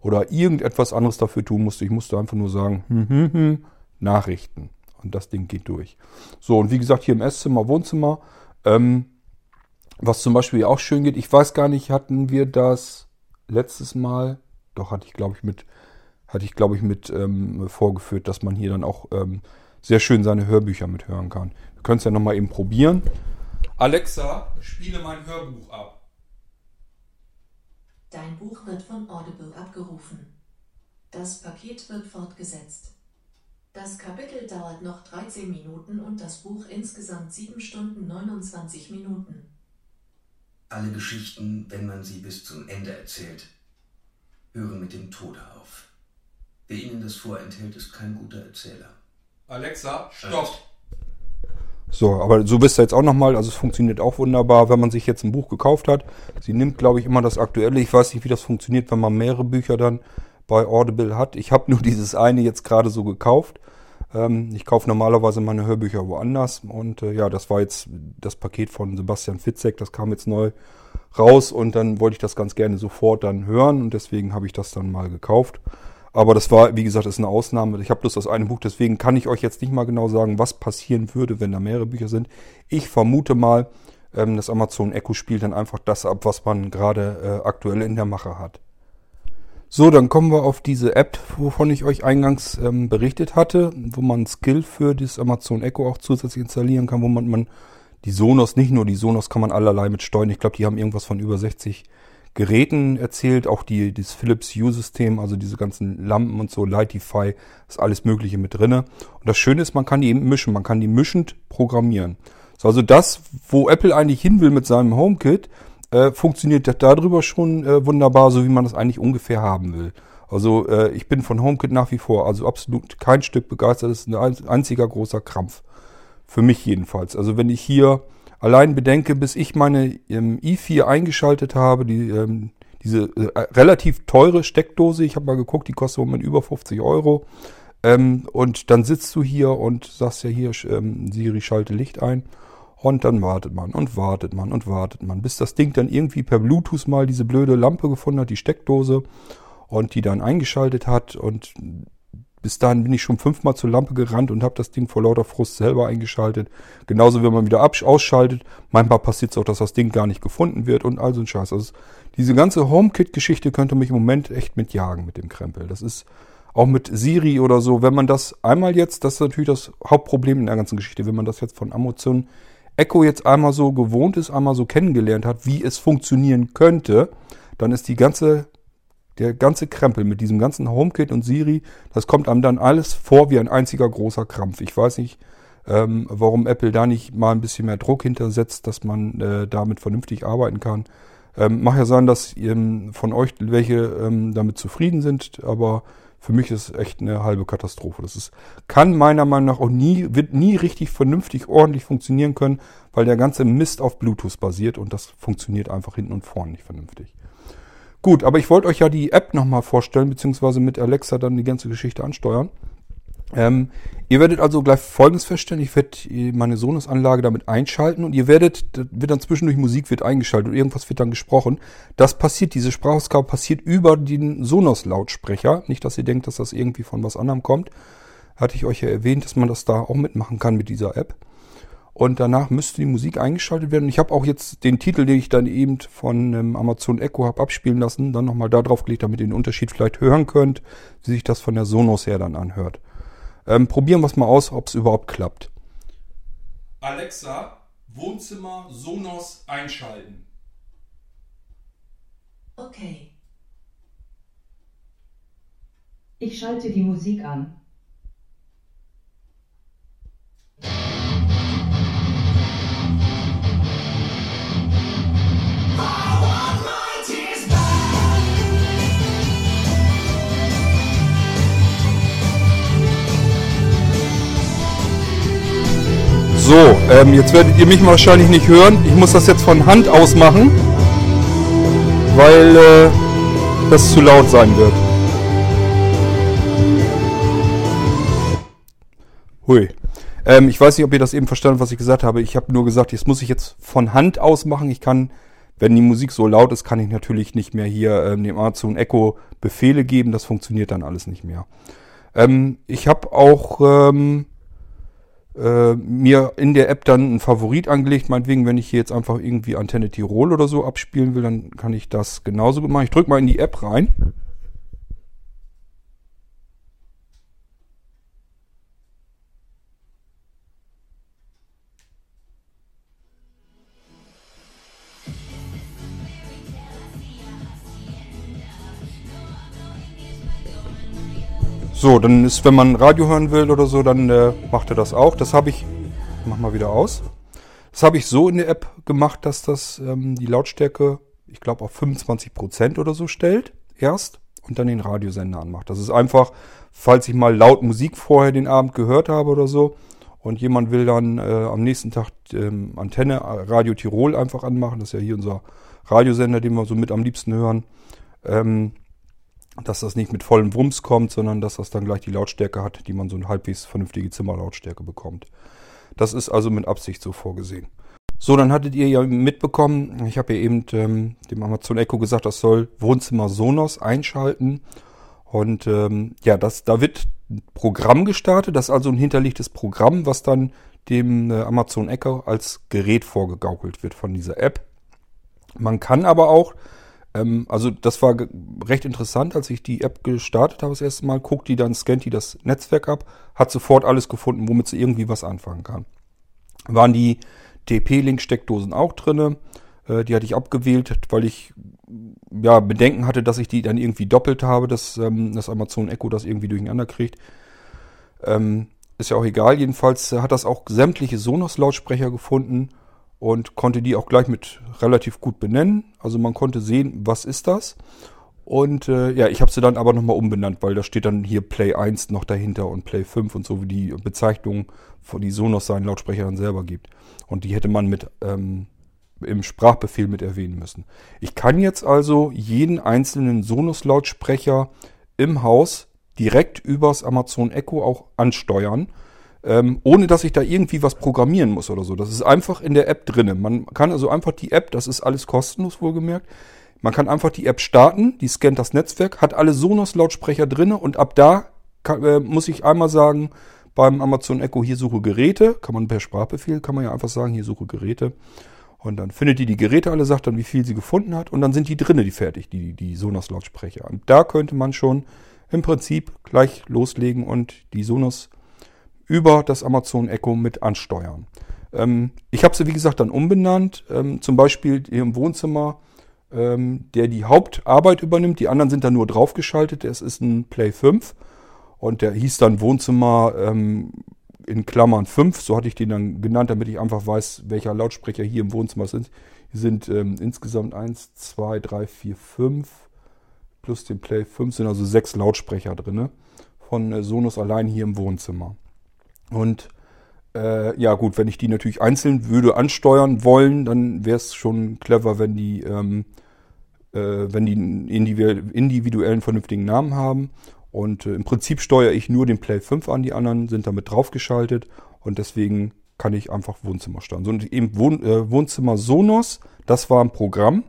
S3: oder irgendetwas anderes dafür tun musste. Ich musste einfach nur sagen, hm, hm, hm, Nachrichten. Und das Ding geht durch. So, und wie gesagt, hier im Esszimmer, Wohnzimmer, ähm, was zum Beispiel auch schön geht, ich weiß gar nicht, hatten wir das letztes Mal, doch hatte ich glaube ich mit, hatte ich glaube ich mit ähm, vorgeführt, dass man hier dann auch ähm, sehr schön seine Hörbücher mithören kann. Wir können es ja nochmal eben probieren. Alexa, spiele mein Hörbuch ab.
S2: Dein Buch wird von Audible abgerufen. Das Paket wird fortgesetzt. Das Kapitel dauert noch 13 Minuten und das Buch insgesamt 7 Stunden 29 Minuten.
S6: Alle Geschichten, wenn man sie bis zum Ende erzählt, hören mit dem Tode auf. Wer ihnen das vorenthält, ist kein guter Erzähler.
S3: Alexa, stopp. So, aber so wisst ihr jetzt auch nochmal, also es funktioniert auch wunderbar, wenn man sich jetzt ein Buch gekauft hat. Sie nimmt, glaube ich, immer das aktuelle. Ich weiß nicht, wie das funktioniert, wenn man mehrere Bücher dann bei Audible hat. Ich habe nur dieses eine jetzt gerade so gekauft. Ähm, ich kaufe normalerweise meine Hörbücher woanders. Und äh, ja, das war jetzt das Paket von Sebastian Fitzek, das kam jetzt neu raus und dann wollte ich das ganz gerne sofort dann hören und deswegen habe ich das dann mal gekauft. Aber das war, wie gesagt, ist eine Ausnahme. Ich habe bloß das eine Buch, deswegen kann ich euch jetzt nicht mal genau sagen, was passieren würde, wenn da mehrere Bücher sind. Ich vermute mal, ähm, das Amazon Echo spielt dann einfach das ab, was man gerade äh, aktuell in der Mache hat. So, dann kommen wir auf diese App, wovon ich euch eingangs ähm, berichtet hatte, wo man Skill für das Amazon Echo auch zusätzlich installieren kann, wo man, man die Sonos, nicht nur die Sonos kann man allerlei mit steuern. Ich glaube, die haben irgendwas von über 60 Geräten erzählt, auch die, das Philips Hue-System, also diese ganzen Lampen und so, Lightify, ist alles Mögliche mit drinne. Und das Schöne ist, man kann die eben mischen, man kann die mischend programmieren. So, also das, wo Apple eigentlich hin will mit seinem HomeKit, äh, funktioniert darüber schon äh, wunderbar, so wie man das eigentlich ungefähr haben will. Also äh, ich bin von HomeKit nach wie vor also absolut kein Stück begeistert. Das ist ein einziger großer Krampf. Für mich jedenfalls. Also wenn ich hier allein bedenke, bis ich meine ähm, i4 eingeschaltet habe, die, ähm, diese äh, relativ teure Steckdose, ich habe mal geguckt, die kostet im Moment über 50 Euro. Ähm, und dann sitzt du hier und sagst ja hier, ähm, Siri schalte Licht ein. Und dann wartet man und wartet man und wartet man, bis das Ding dann irgendwie per Bluetooth mal diese blöde Lampe gefunden hat, die Steckdose, und die dann eingeschaltet hat. Und bis dahin bin ich schon fünfmal zur Lampe gerannt und habe das Ding vor lauter Frust selber eingeschaltet. Genauso, wenn man wieder ausschaltet. Manchmal passiert es auch, dass das Ding gar nicht gefunden wird und all so ein Scheiß. Also diese ganze HomeKit-Geschichte könnte mich im Moment echt mitjagen mit dem Krempel. Das ist auch mit Siri oder so. Wenn man das einmal jetzt, das ist natürlich das Hauptproblem in der ganzen Geschichte, wenn man das jetzt von Amazon Echo jetzt einmal so gewohnt ist, einmal so kennengelernt hat, wie es funktionieren könnte, dann ist die ganze, der ganze Krempel mit diesem ganzen HomeKit und Siri, das kommt einem dann alles vor wie ein einziger großer Krampf. Ich weiß nicht, ähm, warum Apple da nicht mal ein bisschen mehr Druck hintersetzt, dass man äh, damit vernünftig arbeiten kann. Ähm, mag ja sein, dass ähm, von euch welche ähm, damit zufrieden sind, aber für mich ist es echt eine halbe Katastrophe. Das ist, kann meiner Meinung nach auch nie, wird nie richtig vernünftig, ordentlich funktionieren können, weil der ganze Mist auf Bluetooth basiert und das funktioniert einfach hinten und vorne nicht vernünftig. Gut, aber ich wollte euch ja die App nochmal vorstellen, beziehungsweise mit Alexa dann die ganze Geschichte ansteuern. Ähm, ihr werdet also gleich Folgendes feststellen. Ich werde meine Sonos-Anlage damit einschalten und ihr werdet, wird dann zwischendurch Musik wird eingeschaltet und irgendwas wird dann gesprochen. Das passiert, diese Sprachausgabe passiert über den Sonos-Lautsprecher. Nicht, dass ihr denkt, dass das irgendwie von was anderem kommt. Hatte ich euch ja erwähnt, dass man das da auch mitmachen kann mit dieser App. Und danach müsste die Musik eingeschaltet werden. Ich habe auch jetzt den Titel, den ich dann eben von ähm, Amazon Echo habe abspielen lassen, dann nochmal da drauf gelegt, damit ihr den Unterschied vielleicht hören könnt, wie sich das von der Sonos her dann anhört. Ähm, probieren wir es mal aus, ob es überhaupt klappt. Alexa, Wohnzimmer Sonos einschalten.
S2: Okay.
S7: Ich schalte die Musik an.
S3: So, ähm, jetzt werdet ihr mich wahrscheinlich nicht hören. Ich muss das jetzt von Hand aus machen, weil äh, das zu laut sein wird. Hui. Ähm, ich weiß nicht, ob ihr das eben verstanden was ich gesagt habe. Ich habe nur gesagt, das muss ich jetzt von Hand aus machen. Ich kann, wenn die Musik so laut ist, kann ich natürlich nicht mehr hier ähm, dem Amazon Echo Befehle geben. Das funktioniert dann alles nicht mehr. Ähm, ich habe auch ähm, äh, mir in der App dann einen Favorit angelegt. Meinetwegen, wenn ich hier jetzt einfach irgendwie Antenne Tirol oder so abspielen will, dann kann ich das genauso machen. Ich drücke mal in die App rein. So, dann ist, wenn man Radio hören will oder so, dann äh, macht er das auch. Das habe ich, mach mal wieder aus. Das habe ich so in der App gemacht, dass das ähm, die Lautstärke, ich glaube, auf 25% oder so stellt, erst, und dann den Radiosender anmacht. Das ist einfach, falls ich mal laut Musik vorher den Abend gehört habe oder so, und jemand will dann äh, am nächsten Tag ähm, Antenne äh, Radio Tirol einfach anmachen, das ist ja hier unser Radiosender, den wir so mit am liebsten hören. Ähm, dass das nicht mit vollem Wumms kommt, sondern dass das dann gleich die Lautstärke hat, die man so eine halbwegs vernünftige Zimmerlautstärke bekommt. Das ist also mit Absicht so vorgesehen. So, dann hattet ihr ja mitbekommen, ich habe ja eben ähm, dem Amazon Echo gesagt, das soll Wohnzimmer Sonos einschalten. Und ähm, ja, das, da wird ein Programm gestartet, das ist also ein hinterlegtes Programm, was dann dem äh, Amazon Echo als Gerät vorgegaukelt wird von dieser App. Man kann aber auch ähm, also das war recht interessant, als ich die App gestartet habe das erste Mal, guckt die dann, scannt die das Netzwerk ab, hat sofort alles gefunden, womit sie irgendwie was anfangen kann. Waren die TP-Link-Steckdosen auch drinne? Äh, die hatte ich abgewählt, weil ich ja, Bedenken hatte, dass ich die dann irgendwie doppelt habe, dass ähm, das Amazon Echo das irgendwie durcheinander kriegt. Ähm, ist ja auch egal. Jedenfalls hat das auch sämtliche Sonos-Lautsprecher gefunden und konnte die auch gleich mit relativ gut benennen. Also man konnte sehen, was ist das. Und äh, ja, ich habe sie dann aber nochmal umbenannt, weil da steht dann hier Play 1 noch dahinter und Play 5 und so, wie die Bezeichnung von die Sonos seinen Lautsprecher dann selber gibt. Und die hätte man mit ähm, im Sprachbefehl mit erwähnen müssen. Ich kann jetzt also jeden einzelnen Sonos-Lautsprecher im Haus direkt übers Amazon Echo auch ansteuern, ähm, ohne dass ich da irgendwie was programmieren muss oder so. Das ist einfach in der App drinne. Man kann also einfach die App, das ist alles kostenlos wohlgemerkt, man kann einfach die App starten, die scannt das Netzwerk, hat alle Sonos-Lautsprecher drinne und ab da kann, äh, muss ich einmal sagen, beim Amazon Echo hier suche Geräte, kann man per Sprachbefehl, kann man ja einfach sagen, hier suche Geräte. Und dann findet die die Geräte alle, sagt dann, wie viel sie gefunden hat und dann sind die drinne, die fertig, die, die Sonos-Lautsprecher. Und da könnte man schon im Prinzip gleich loslegen und die Sonos über das Amazon Echo mit ansteuern. Ähm, ich habe sie, wie gesagt, dann umbenannt. Ähm, zum Beispiel hier im Wohnzimmer ähm, der die Hauptarbeit übernimmt. Die anderen sind dann nur draufgeschaltet. Es ist ein Play 5 und der hieß dann Wohnzimmer ähm, in Klammern 5. So hatte ich den dann genannt, damit ich einfach weiß, welcher Lautsprecher hier im Wohnzimmer sind. Hier sind ähm, insgesamt 1, 2, 3, 4, 5 plus den Play 5 sind also sechs Lautsprecher drin von äh, Sonos allein hier im Wohnzimmer. Und äh, ja gut, wenn ich die natürlich einzeln würde ansteuern wollen, dann wäre es schon clever, wenn die, ähm, äh, wenn die einen individuellen vernünftigen Namen haben. Und äh, im Prinzip steuere ich nur den Play 5 an, die anderen sind damit draufgeschaltet und deswegen kann ich einfach Wohnzimmer steuern. So, und eben Wohn äh, Wohnzimmer Sonos, das war ein Programm.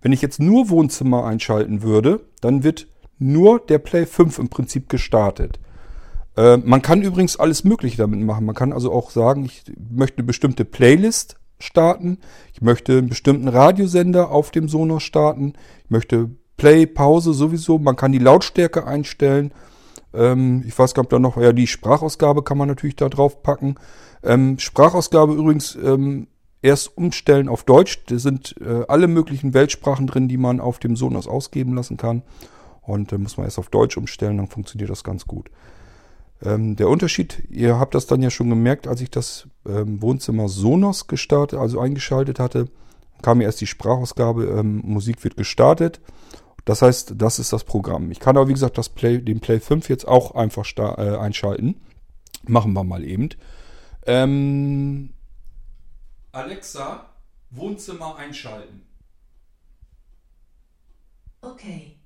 S3: Wenn ich jetzt nur Wohnzimmer einschalten würde, dann wird nur der Play 5 im Prinzip gestartet. Äh, man kann übrigens alles Mögliche damit machen. Man kann also auch sagen, ich möchte eine bestimmte Playlist starten. Ich möchte einen bestimmten Radiosender auf dem Sonos starten. Ich möchte Play, Pause sowieso. Man kann die Lautstärke einstellen. Ähm, ich weiß gar nicht, ob da noch, ja, die Sprachausgabe kann man natürlich da drauf packen. Ähm, Sprachausgabe übrigens ähm, erst umstellen auf Deutsch. Da sind äh, alle möglichen Weltsprachen drin, die man auf dem Sonos ausgeben lassen kann. Und da äh, muss man erst auf Deutsch umstellen, dann funktioniert das ganz gut. Ähm, der Unterschied, ihr habt das dann ja schon gemerkt, als ich das ähm, Wohnzimmer Sonos gestartet, also eingeschaltet hatte, kam mir erst die Sprachausgabe, ähm, Musik wird gestartet. Das heißt, das ist das Programm. Ich kann aber, wie gesagt, das Play, den Play 5 jetzt auch einfach äh, einschalten. Machen wir mal eben. Ähm, Alexa, Wohnzimmer einschalten.
S2: Okay.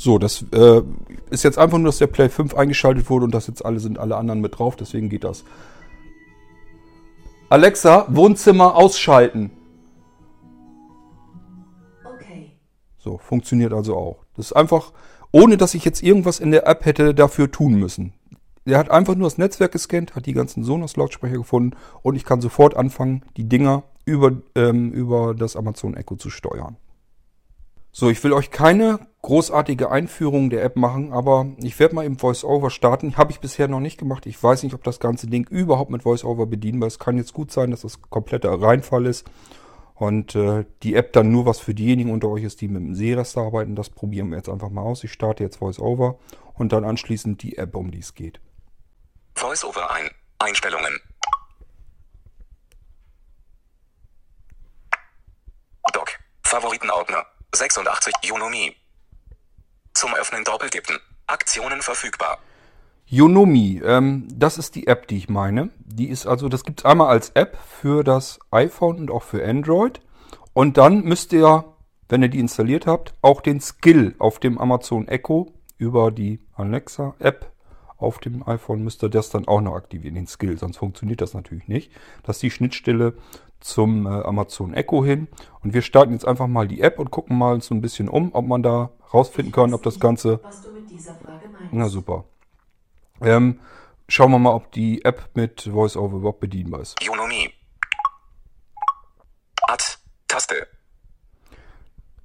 S3: So, das äh, ist jetzt einfach nur, dass der Play 5 eingeschaltet wurde und das jetzt alle sind alle anderen mit drauf, deswegen geht das. Alexa, Wohnzimmer ausschalten.
S2: Okay.
S3: So, funktioniert also auch. Das ist einfach, ohne dass ich jetzt irgendwas in der App hätte dafür tun müssen. Der hat einfach nur das Netzwerk gescannt, hat die ganzen Sonos-Lautsprecher gefunden und ich kann sofort anfangen, die Dinger über, ähm, über das Amazon Echo zu steuern. So, ich will euch keine großartige Einführung der App machen, aber ich werde mal im VoiceOver starten. Habe ich bisher noch nicht gemacht. Ich weiß nicht, ob das ganze Ding überhaupt mit VoiceOver bedienbar ist. Kann jetzt gut sein, dass das kompletter Reinfall ist und äh, die App dann nur was für diejenigen unter euch ist, die mit dem Seeraster arbeiten. Das probieren wir jetzt einfach mal aus. Ich starte jetzt VoiceOver und dann anschließend die App, um die es geht.
S8: VoiceOver ein. Einstellungen. Doc. Favoritenordner. 86 Junomi. Zum Öffnen doppeltippen. Aktionen verfügbar.
S3: Yonomi, ähm, das ist die App, die ich meine. Die ist also, das gibt es einmal als App für das iPhone und auch für Android. Und dann müsst ihr, wenn ihr die installiert habt, auch den Skill auf dem Amazon Echo über die Alexa App auf dem iPhone müsst ihr das dann auch noch aktivieren, den Skill, sonst funktioniert das natürlich nicht. Das ist die Schnittstelle zum äh, Amazon Echo hin. Und wir starten jetzt einfach mal die App und gucken mal so ein bisschen um, ob man da rausfinden kann, ob das Ganze... Na super. Ähm, schauen wir mal, ob die App mit VoiceOver überhaupt bedienbar ist.
S8: Junomi. Add. Taste.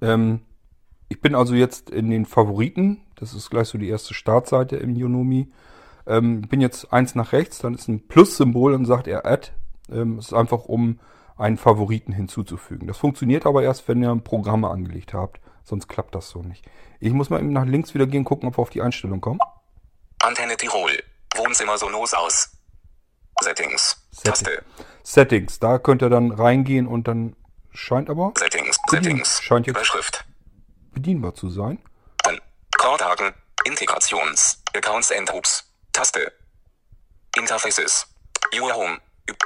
S3: Ähm, ich bin also jetzt in den Favoriten. Das ist gleich so die erste Startseite im Yonomi. Ähm, bin jetzt eins nach rechts, dann ist ein Plus-Symbol und sagt er Add Ähm, es ist einfach, um einen Favoriten hinzuzufügen. Das funktioniert aber erst, wenn ihr Programme angelegt habt. Sonst klappt das so nicht. Ich muss mal eben nach links wieder gehen, gucken, ob wir auf die Einstellung kommen.
S8: Antenne Tirol. Wohnzimmer Sonos aus. Settings. Taste.
S3: Settings. Da könnt ihr dann reingehen und dann scheint aber
S8: Settings. Settings.
S3: scheint jetzt
S8: Überschrift.
S3: bedienbar zu sein.
S8: Integrations. Accounts and Hoops. Taste. Interfaces. Your Home.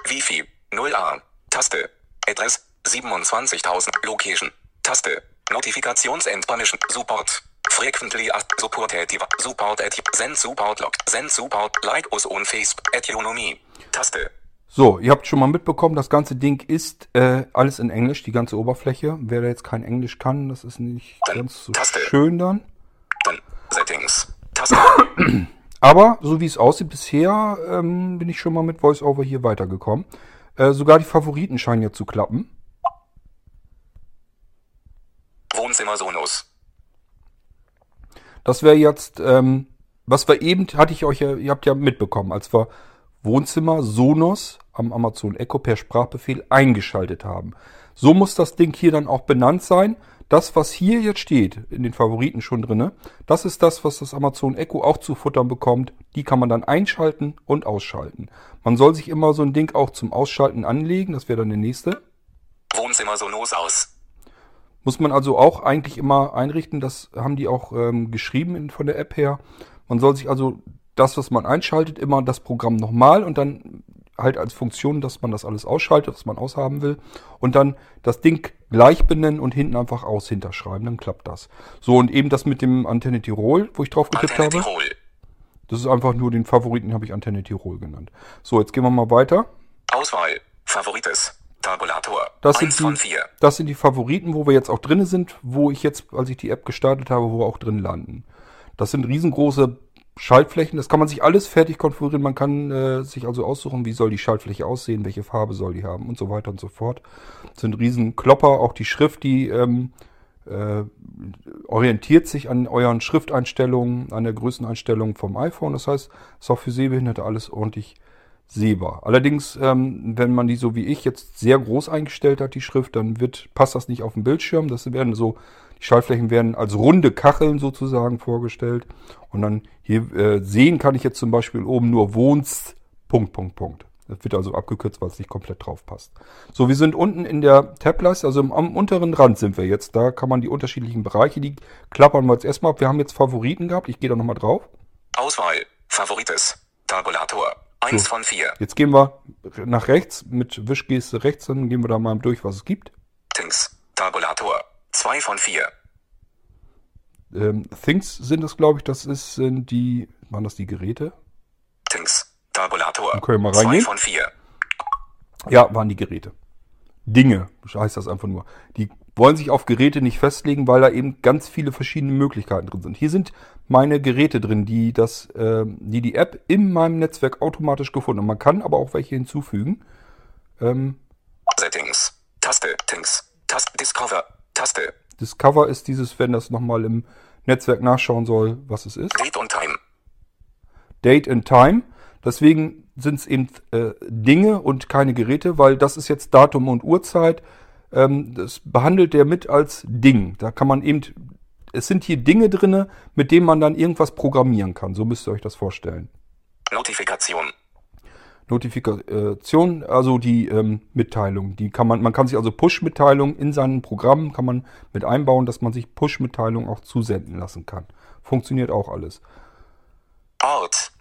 S8: Wi-Fi. 0A. Taste. Address. 27.000. Location. Taste. Notifications and Permission. Support. Frequently asked. Support at Support at Send Support Log. Send Support. Like us on Facebook. At Unomy. Taste.
S3: So, ihr habt schon mal mitbekommen, das ganze Ding ist äh, alles in Englisch, die ganze Oberfläche. Wer da jetzt kein Englisch kann, das ist nicht ganz so
S8: Taste.
S3: schön dann.
S8: Settings. Taste.
S3: Aber so wie es aussieht bisher, ähm, bin ich schon mal mit VoiceOver hier weitergekommen. Äh, sogar die Favoriten scheinen ja zu klappen.
S8: Wohnzimmer Sonos.
S3: Das wäre jetzt, ähm, was wir eben, hatte ich euch ja, ihr habt ja mitbekommen, als wir Wohnzimmer Sonos am Amazon Echo per Sprachbefehl eingeschaltet haben. So muss das Ding hier dann auch benannt sein. Das, was hier jetzt steht, in den Favoriten schon drinne, das ist das, was das Amazon Echo auch zu futtern bekommt. Die kann man dann einschalten und ausschalten. Man soll sich immer so ein Ding auch zum Ausschalten anlegen. Das wäre dann der nächste.
S8: Wohnzimmer Sonos aus.
S3: Muss man also auch eigentlich immer einrichten. Das haben die auch ähm, geschrieben in, von der App her. Man soll sich also das, was man einschaltet, immer das Programm nochmal und dann halt als Funktion, dass man das alles ausschaltet, was man aushaben will. Und dann das Ding gleich benennen und hinten einfach aus hinterschreiben. Dann klappt das. So, und eben das mit dem Antenne Tirol, wo ich drauf getippt
S8: Antenne
S3: habe.
S8: Tirol.
S3: Das ist einfach nur den Favoriten, habe ich Antenne Tirol genannt. So, jetzt gehen wir mal weiter.
S8: Auswahl. Favorites. Tabulator.
S3: Das
S8: 1
S3: sind,
S8: von
S3: die,
S8: 4.
S3: das sind die Favoriten, wo wir jetzt auch drin sind, wo ich jetzt, als ich die App gestartet habe, wo wir auch drin landen. Das sind riesengroße Schaltflächen. Das kann man sich alles fertig konfigurieren. Man kann äh, sich also aussuchen, wie soll die Schaltfläche aussehen, welche Farbe soll die haben und so weiter und so fort. Das sind riesen Klopper. Auch die Schrift, die ähm, äh, orientiert sich an euren Schrifteinstellungen, an der Größeneinstellung vom iPhone. Das heißt, ist auch für Sehbehinderte alles ordentlich sehbar. Allerdings, ähm, wenn man die so wie ich jetzt sehr groß eingestellt hat, die Schrift, dann wird, passt das nicht auf dem Bildschirm. Das werden so, die Schaltflächen werden als runde Kacheln sozusagen vorgestellt. Und dann hier äh, sehen kann ich jetzt zum Beispiel oben nur Wohnst, Punkt, Punkt, Punkt. Das wird also abgekürzt, weil es nicht komplett drauf passt. So, wir sind unten in der Tableiste, also am, am unteren Rand sind wir jetzt. Da kann man die unterschiedlichen Bereiche, die klappern wir jetzt erstmal ab. Wir haben jetzt Favoriten gehabt. Ich gehe da nochmal drauf.
S8: Auswahl. Favorites. Tabulator. 1
S3: So.
S8: von 4.
S3: Jetzt gehen wir nach rechts mit Wischgeste rechts, dann gehen wir da mal durch, was es gibt.
S8: Things. Tabulator. 2 von 4.
S3: Ähm, Things sind das, glaube ich, das ist, sind die, waren das die Geräte?
S8: Things. Tabulator.
S3: Dann können wir mal
S8: 2
S3: reingehen.
S8: von 4.
S3: Ja, waren die Geräte. Dinge, heißt das einfach nur. Die wollen sich auf Geräte nicht festlegen, weil da eben ganz viele verschiedene Möglichkeiten drin sind. Hier sind meine Geräte drin, die das, ähm, die die App in meinem Netzwerk automatisch gefunden haben. Man kann aber auch welche hinzufügen. Ähm,
S8: Settings. Taste. Things. Taste. Discover. Taste.
S3: Discover ist dieses, wenn das nochmal im Netzwerk nachschauen soll, was es ist.
S8: Date und Time.
S3: Date and Time. Deswegen sind es eben äh, Dinge und keine Geräte, weil das ist jetzt Datum und Uhrzeit. Ähm, das behandelt der mit als Ding. Da kann man eben, es sind hier Dinge drinne, mit denen man dann irgendwas programmieren kann. So müsst ihr euch das vorstellen.
S8: Notifikation.
S3: Notifikation, also die ähm, Mitteilung, die kann man, man kann sich also Push-Mitteilungen in seinen Programmen kann man mit einbauen, dass man sich Push-Mitteilungen auch zusenden lassen kann. Funktioniert auch alles.
S8: Ort.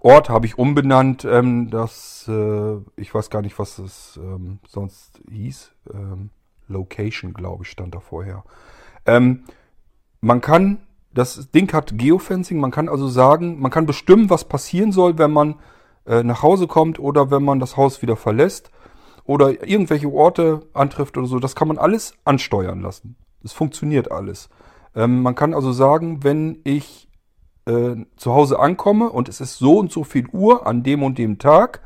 S3: Ort habe ich umbenannt. Ähm, das, äh, ich weiß gar nicht, was das ähm, sonst hieß. Ähm, Location, glaube ich, stand da vorher. Ähm, man kann, das Ding hat Geofencing. Man kann also sagen, man kann bestimmen, was passieren soll, wenn man äh, nach Hause kommt oder wenn man das Haus wieder verlässt oder irgendwelche Orte antrifft oder so. Das kann man alles ansteuern lassen. Das funktioniert alles. Ähm, man kann also sagen, wenn ich äh, zu Hause ankomme und es ist so und so viel Uhr an dem und dem Tag,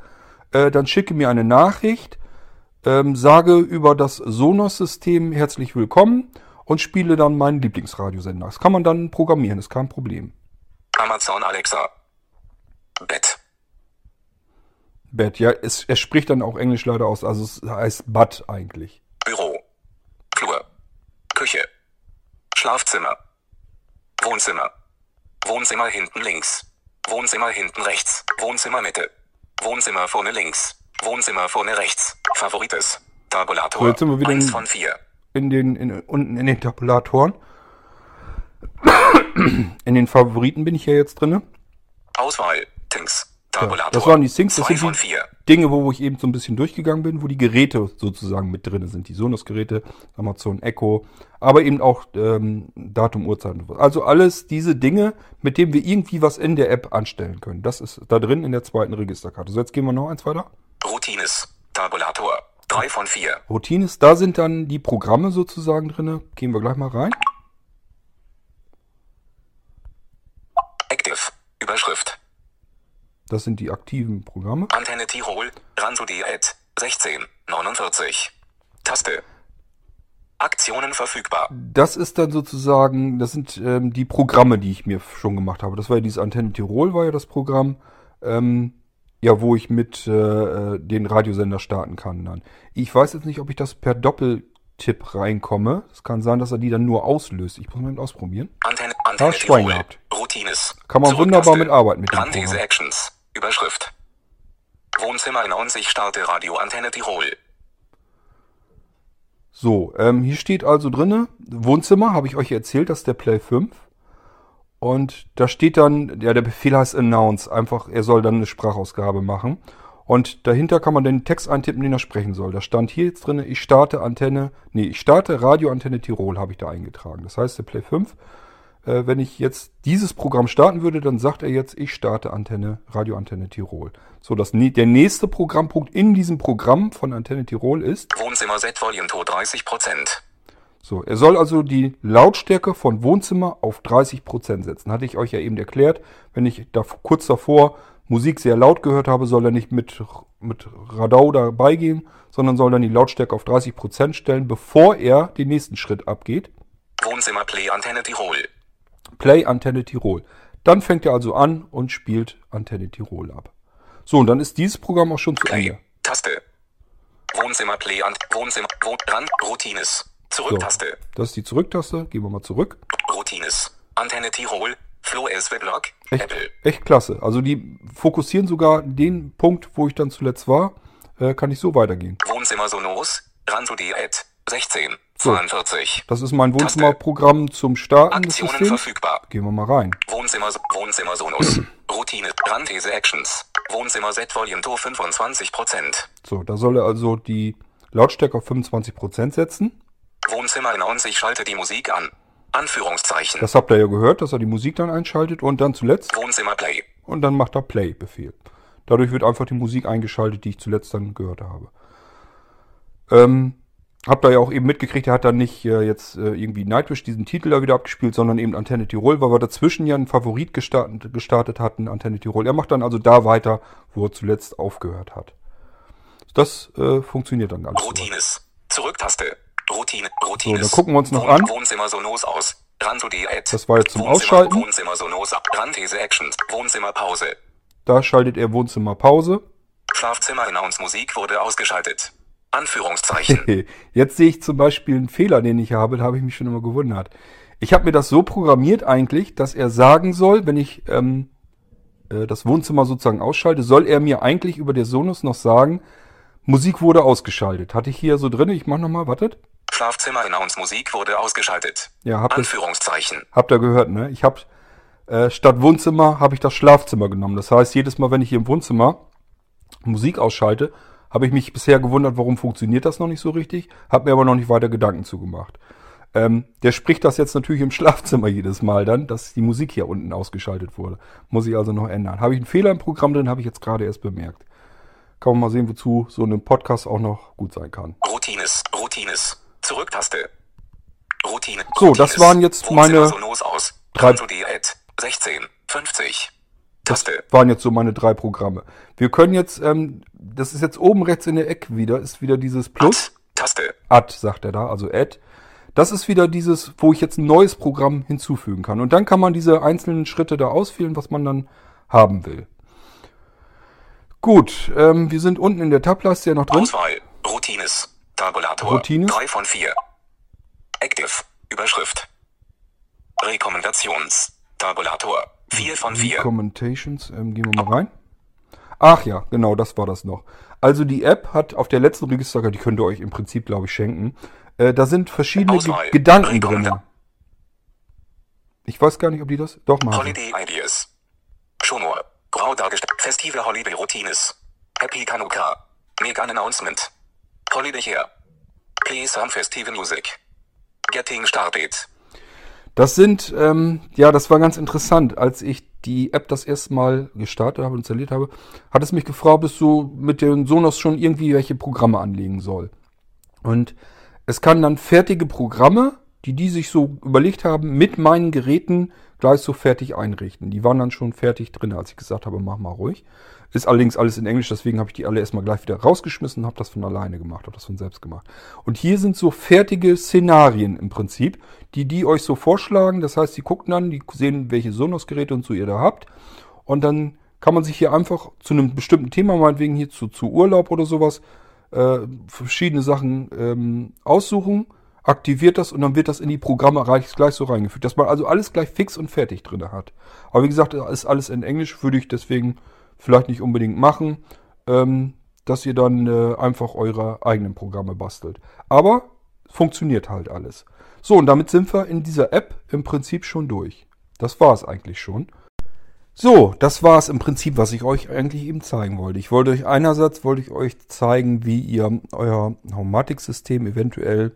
S3: äh, dann schicke mir eine Nachricht, ähm, sage über das Sonos-System herzlich willkommen und spiele dann meinen Lieblingsradiosender. Das kann man dann programmieren, ist kein Problem.
S8: Amazon Alexa. Bett.
S3: Bett. Ja, es, er spricht dann auch Englisch leider aus. Also es heißt Bad eigentlich.
S8: Büro. Flur. Küche. Schlafzimmer. Wohnzimmer. Wohnzimmer hinten links. Wohnzimmer hinten rechts. Wohnzimmer Mitte. Wohnzimmer vorne links. Wohnzimmer vorne rechts. Favorites. Tabulator.
S3: So, jetzt sind wir wieder
S8: 1
S3: in-
S8: von 4.
S3: In den, in, unten in den Tabulatoren. In den Favoriten bin ich ja jetzt drinne.
S8: Auswahl. Tings.
S3: Ja, das waren die Syncs, das
S8: 2
S3: sind die
S8: 4.
S3: Dinge, wo ich eben so ein bisschen durchgegangen bin, wo die Geräte sozusagen mit drin sind. Die Sonos-Geräte, Amazon Echo, aber eben auch ähm, Datum, Uhrzeit. und so. Also alles diese Dinge, mit denen wir irgendwie was in der App anstellen können. Das ist da drin in der zweiten Registerkarte. So, jetzt gehen wir noch eins weiter.
S8: Routines. Tabulator. 3 von 4.
S3: Routines, da sind dann die Programme sozusagen drinne. Gehen wir gleich mal rein.
S8: Active. Überschrift.
S3: Das sind die aktiven Programme.
S8: Antenne Tirol. Ranso Diät. 16. 49. Taste. Aktionen verfügbar.
S3: Das ist dann sozusagen, das sind ähm, die Programme, die ich mir schon gemacht habe. Das war ja dieses Antenne Tirol, war ja das Programm, ähm, ja, wo ich mit äh, äh, den Radiosender starten kann dann. Ich weiß jetzt nicht, ob ich das per Doppeltipp reinkomme. Es kann sein, dass er die dann nur auslöst. Ich muss mal ausprobieren.
S8: Antenne, Antenne
S3: Schwein
S8: Tirol.
S3: gehabt.
S8: Routines.
S3: Kann man wunderbar mitarbeiten mit Programm.
S8: Actions. Überschrift. Wohnzimmer 90 starte Radio Antenne Tirol.
S3: So, ähm, hier steht also drinne, Wohnzimmer, habe ich euch erzählt, das ist der Play 5. Und da steht dann, ja, der Befehl heißt Announce, einfach, er soll dann eine Sprachausgabe machen. Und dahinter kann man den Text eintippen, den er sprechen soll. Da stand hier jetzt drinne, ich starte Antenne, nee, ich starte Radioantenne Tirol, habe ich da eingetragen. Das heißt, der Play 5, äh, wenn ich jetzt dieses Programm starten würde, dann sagt er jetzt, ich starte Antenne, Radioantenne Tirol. So, das, der nächste Programmpunkt in diesem Programm von Antenne Tirol ist,
S8: Wohnzimmer Set Volume to 30 Prozent.
S3: so, er soll also die Lautstärke von Wohnzimmer auf 30% setzen. Hatte ich euch ja eben erklärt. Wenn ich da kurz davor Musik sehr laut gehört habe, soll er nicht mit, mit Radau dabei gehen, sondern soll dann die Lautstärke auf 30% stellen, bevor er den nächsten Schritt abgeht.
S8: Wohnzimmer Play Antenne Tirol.
S3: Play Antenne Tirol. Dann fängt er also an und spielt Antenne Tirol ab. So, und dann ist dieses Programm auch schon zu
S8: Play.
S3: Ende.
S8: Taste. Wohnzimmer Play Ant Wohnzimmer Wohn Rand Routines.
S3: So,
S8: Zurücktaste.
S3: das ist die Zurücktaste. Gehen wir mal zurück.
S8: Routines. Antenne Tirol. Flo SW Blog.
S3: Echt,
S8: Apple.
S3: echt klasse. Also die fokussieren sogar den Punkt, wo ich dann zuletzt war, äh, kann ich so weitergehen.
S8: Wohnzimmer Sonos. Ranso Diät. 16.
S3: So.
S8: 42.
S3: Das ist mein Wohnzimmerprogramm zum Starten des
S8: Aktionen
S3: Systems.
S8: verfügbar.
S3: Gehen wir mal rein.
S8: Wohnzimmer, Wohnzimmer Sonos. Routine. Randthese Actions. Wohnzimmer Set Volume to 25 Prozent.
S3: So, da soll er also die Lautstärke auf 25% setzen.
S8: Wohnzimmer 90 schalte die Musik an. Anführungszeichen.
S3: Das habt ihr ja gehört, dass er die Musik dann einschaltet und dann zuletzt
S8: Wohnzimmer Play.
S3: und dann macht er Play-Befehl. Dadurch wird einfach die Musik eingeschaltet, die ich zuletzt dann gehört habe. Ähm, habt ihr ja auch eben mitgekriegt, er hat dann nicht äh, jetzt äh, irgendwie Nightwish diesen Titel da wieder abgespielt, sondern eben Antenne Tirol, weil wir dazwischen ja einen Favorit gestartet, gestartet hatten, Antenne Tirol. Er macht dann also da weiter, wo er zuletzt aufgehört hat. Das äh, funktioniert dann alles.
S8: Routines. Zurücktaste. Routine.
S3: So,
S8: Routines.
S3: dann gucken wir uns noch an.
S8: Wohnzimmer Sonos aus.
S3: Das war jetzt zum
S8: Wohnzimmer,
S3: Ausschalten.
S8: Wohnzimmer Sonos ab. Randthese Actions. Wohnzimmer Pause.
S3: Da schaltet er Wohnzimmer Pause.
S8: Schlafzimmer Announce Musik wurde ausgeschaltet. Anführungszeichen.
S3: Jetzt sehe ich zum Beispiel einen Fehler, den ich habe, da habe ich mich schon immer gewundert. Ich habe mir das so programmiert eigentlich, dass er sagen soll, wenn ich ähm, äh, das Wohnzimmer sozusagen ausschalte, soll er mir eigentlich über der Sonos noch sagen, Musik wurde ausgeschaltet. Hatte ich hier so drin, ich mach nochmal, wartet.
S8: Schlafzimmer Announce Musik wurde ausgeschaltet.
S3: Ja, habt ihr,
S8: Anführungszeichen.
S3: habt ihr gehört, ne? Ich habe äh, statt Wohnzimmer habe ich das Schlafzimmer genommen. Das heißt, jedes Mal, wenn ich hier im Wohnzimmer Musik ausschalte, habe ich mich bisher gewundert, warum funktioniert das noch nicht so richtig, habe mir aber noch nicht weiter Gedanken zugemacht. Ähm, der spricht das jetzt natürlich im Schlafzimmer jedes Mal dann, dass die Musik hier unten ausgeschaltet wurde. Muss ich also noch ändern. Habe ich einen Fehler im Programm drin, habe ich jetzt gerade erst bemerkt. Kann man mal sehen, wozu so ein Podcast auch noch gut sein kann.
S8: Routines. Routines. Zurücktaste. Routine.
S3: So, das waren jetzt meine
S8: aus.
S3: drei-
S8: Ranso Diät. 16. 50.
S3: Das waren jetzt so meine drei Programme. Wir können jetzt, ähm, das ist jetzt oben rechts in der Ecke wieder, ist wieder dieses Plus.
S8: Taste.
S3: Add, sagt er da, also Add. Das ist wieder dieses, wo ich jetzt ein neues Programm hinzufügen kann. Und dann kann man diese einzelnen Schritte da auswählen, was man dann haben will. Gut, ähm, wir sind unten in der Tableiste ja noch drin.
S8: Auswahl. Routines. Tabulator.
S3: Routines.
S8: 3 von 4. Active. Überschrift. Rekommendations. Tabulator. 4 von 4.
S3: Commentations, ähm, gehen wir mal rein. Ach ja, genau, das war das noch. Also die App hat auf der letzten Register, die könnt ihr euch im Prinzip, glaube ich, schenken. Äh, da sind verschiedene Ge. Gedanken drin. Ich weiß gar nicht, ob die das. Doch, machen.
S8: Holiday Ideas. Schonor. Grau dargestellt. Festive Holiday Routines. Happy Kanuka. Megan Announcement. Holiday Here. Play some festive music. Getting started.
S3: Das sind, ähm, ja, das war ganz interessant. Als ich die App das erste Mal gestartet habe und installiert habe, hat es mich gefragt, ob es so mit den Sonos schon irgendwie welche Programme anlegen soll. Und es kann dann fertige Programme, die die sich so überlegt haben, mit meinen Geräten gleich so fertig einrichten. Die waren dann schon fertig drin, als ich gesagt habe, mach mal ruhig. Ist allerdings alles in Englisch, deswegen habe ich die alle erstmal gleich wieder rausgeschmissen und habe das von alleine gemacht, habe das von selbst gemacht. Und hier sind so fertige Szenarien im Prinzip, die die euch so vorschlagen. Das heißt, die gucken dann, die sehen, welche Sonos-Geräte und so ihr da habt. Und dann kann man sich hier einfach zu einem bestimmten Thema, meinetwegen hier zu, zu Urlaub oder sowas, äh, verschiedene Sachen ähm, aussuchen, aktiviert das und dann wird das in die Programme gleich, gleich so reingefügt, dass man also alles gleich fix und fertig drin hat. Aber wie gesagt, ist alles in Englisch, würde ich deswegen vielleicht nicht unbedingt machen, ähm, dass ihr dann äh, einfach eure eigenen Programme bastelt. Aber funktioniert halt alles. So, und damit sind wir in dieser App im Prinzip schon durch. Das war es eigentlich schon. So, das war es im Prinzip, was ich euch eigentlich eben zeigen wollte. Ich wollte euch einerseits wollte ich euch zeigen, wie ihr euer Homematic-System eventuell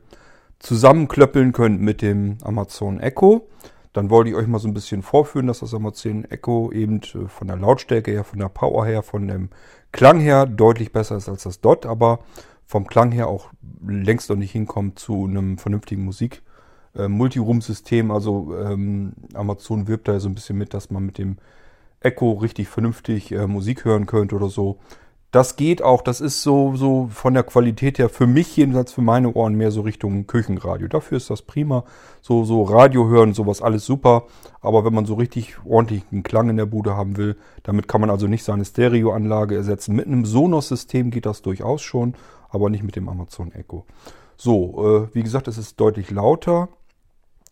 S3: zusammenklöppeln könnt mit dem Amazon Echo. Dann wollte ich euch mal so ein bisschen vorführen, dass das Amazon Echo eben äh, von der Lautstärke her, von der Power her, von dem Klang her deutlich besser ist als das Dot, aber vom Klang her auch längst noch nicht hinkommt zu einem vernünftigen Musik. Äh, Multiroom-System, also ähm, Amazon wirbt da so ein bisschen mit, dass man mit dem Echo richtig vernünftig äh, Musik hören könnte oder so. Das geht auch, das ist so, so von der Qualität her für mich jedenfalls für meine Ohren mehr so Richtung Küchenradio. Dafür ist das prima. So, so Radio hören, sowas alles super. Aber wenn man so richtig ordentlichen Klang in der Bude haben will, damit kann man also nicht seine Stereoanlage ersetzen. Mit einem Sonos-System geht das durchaus schon, aber nicht mit dem Amazon Echo. So, äh, wie gesagt, es ist deutlich lauter.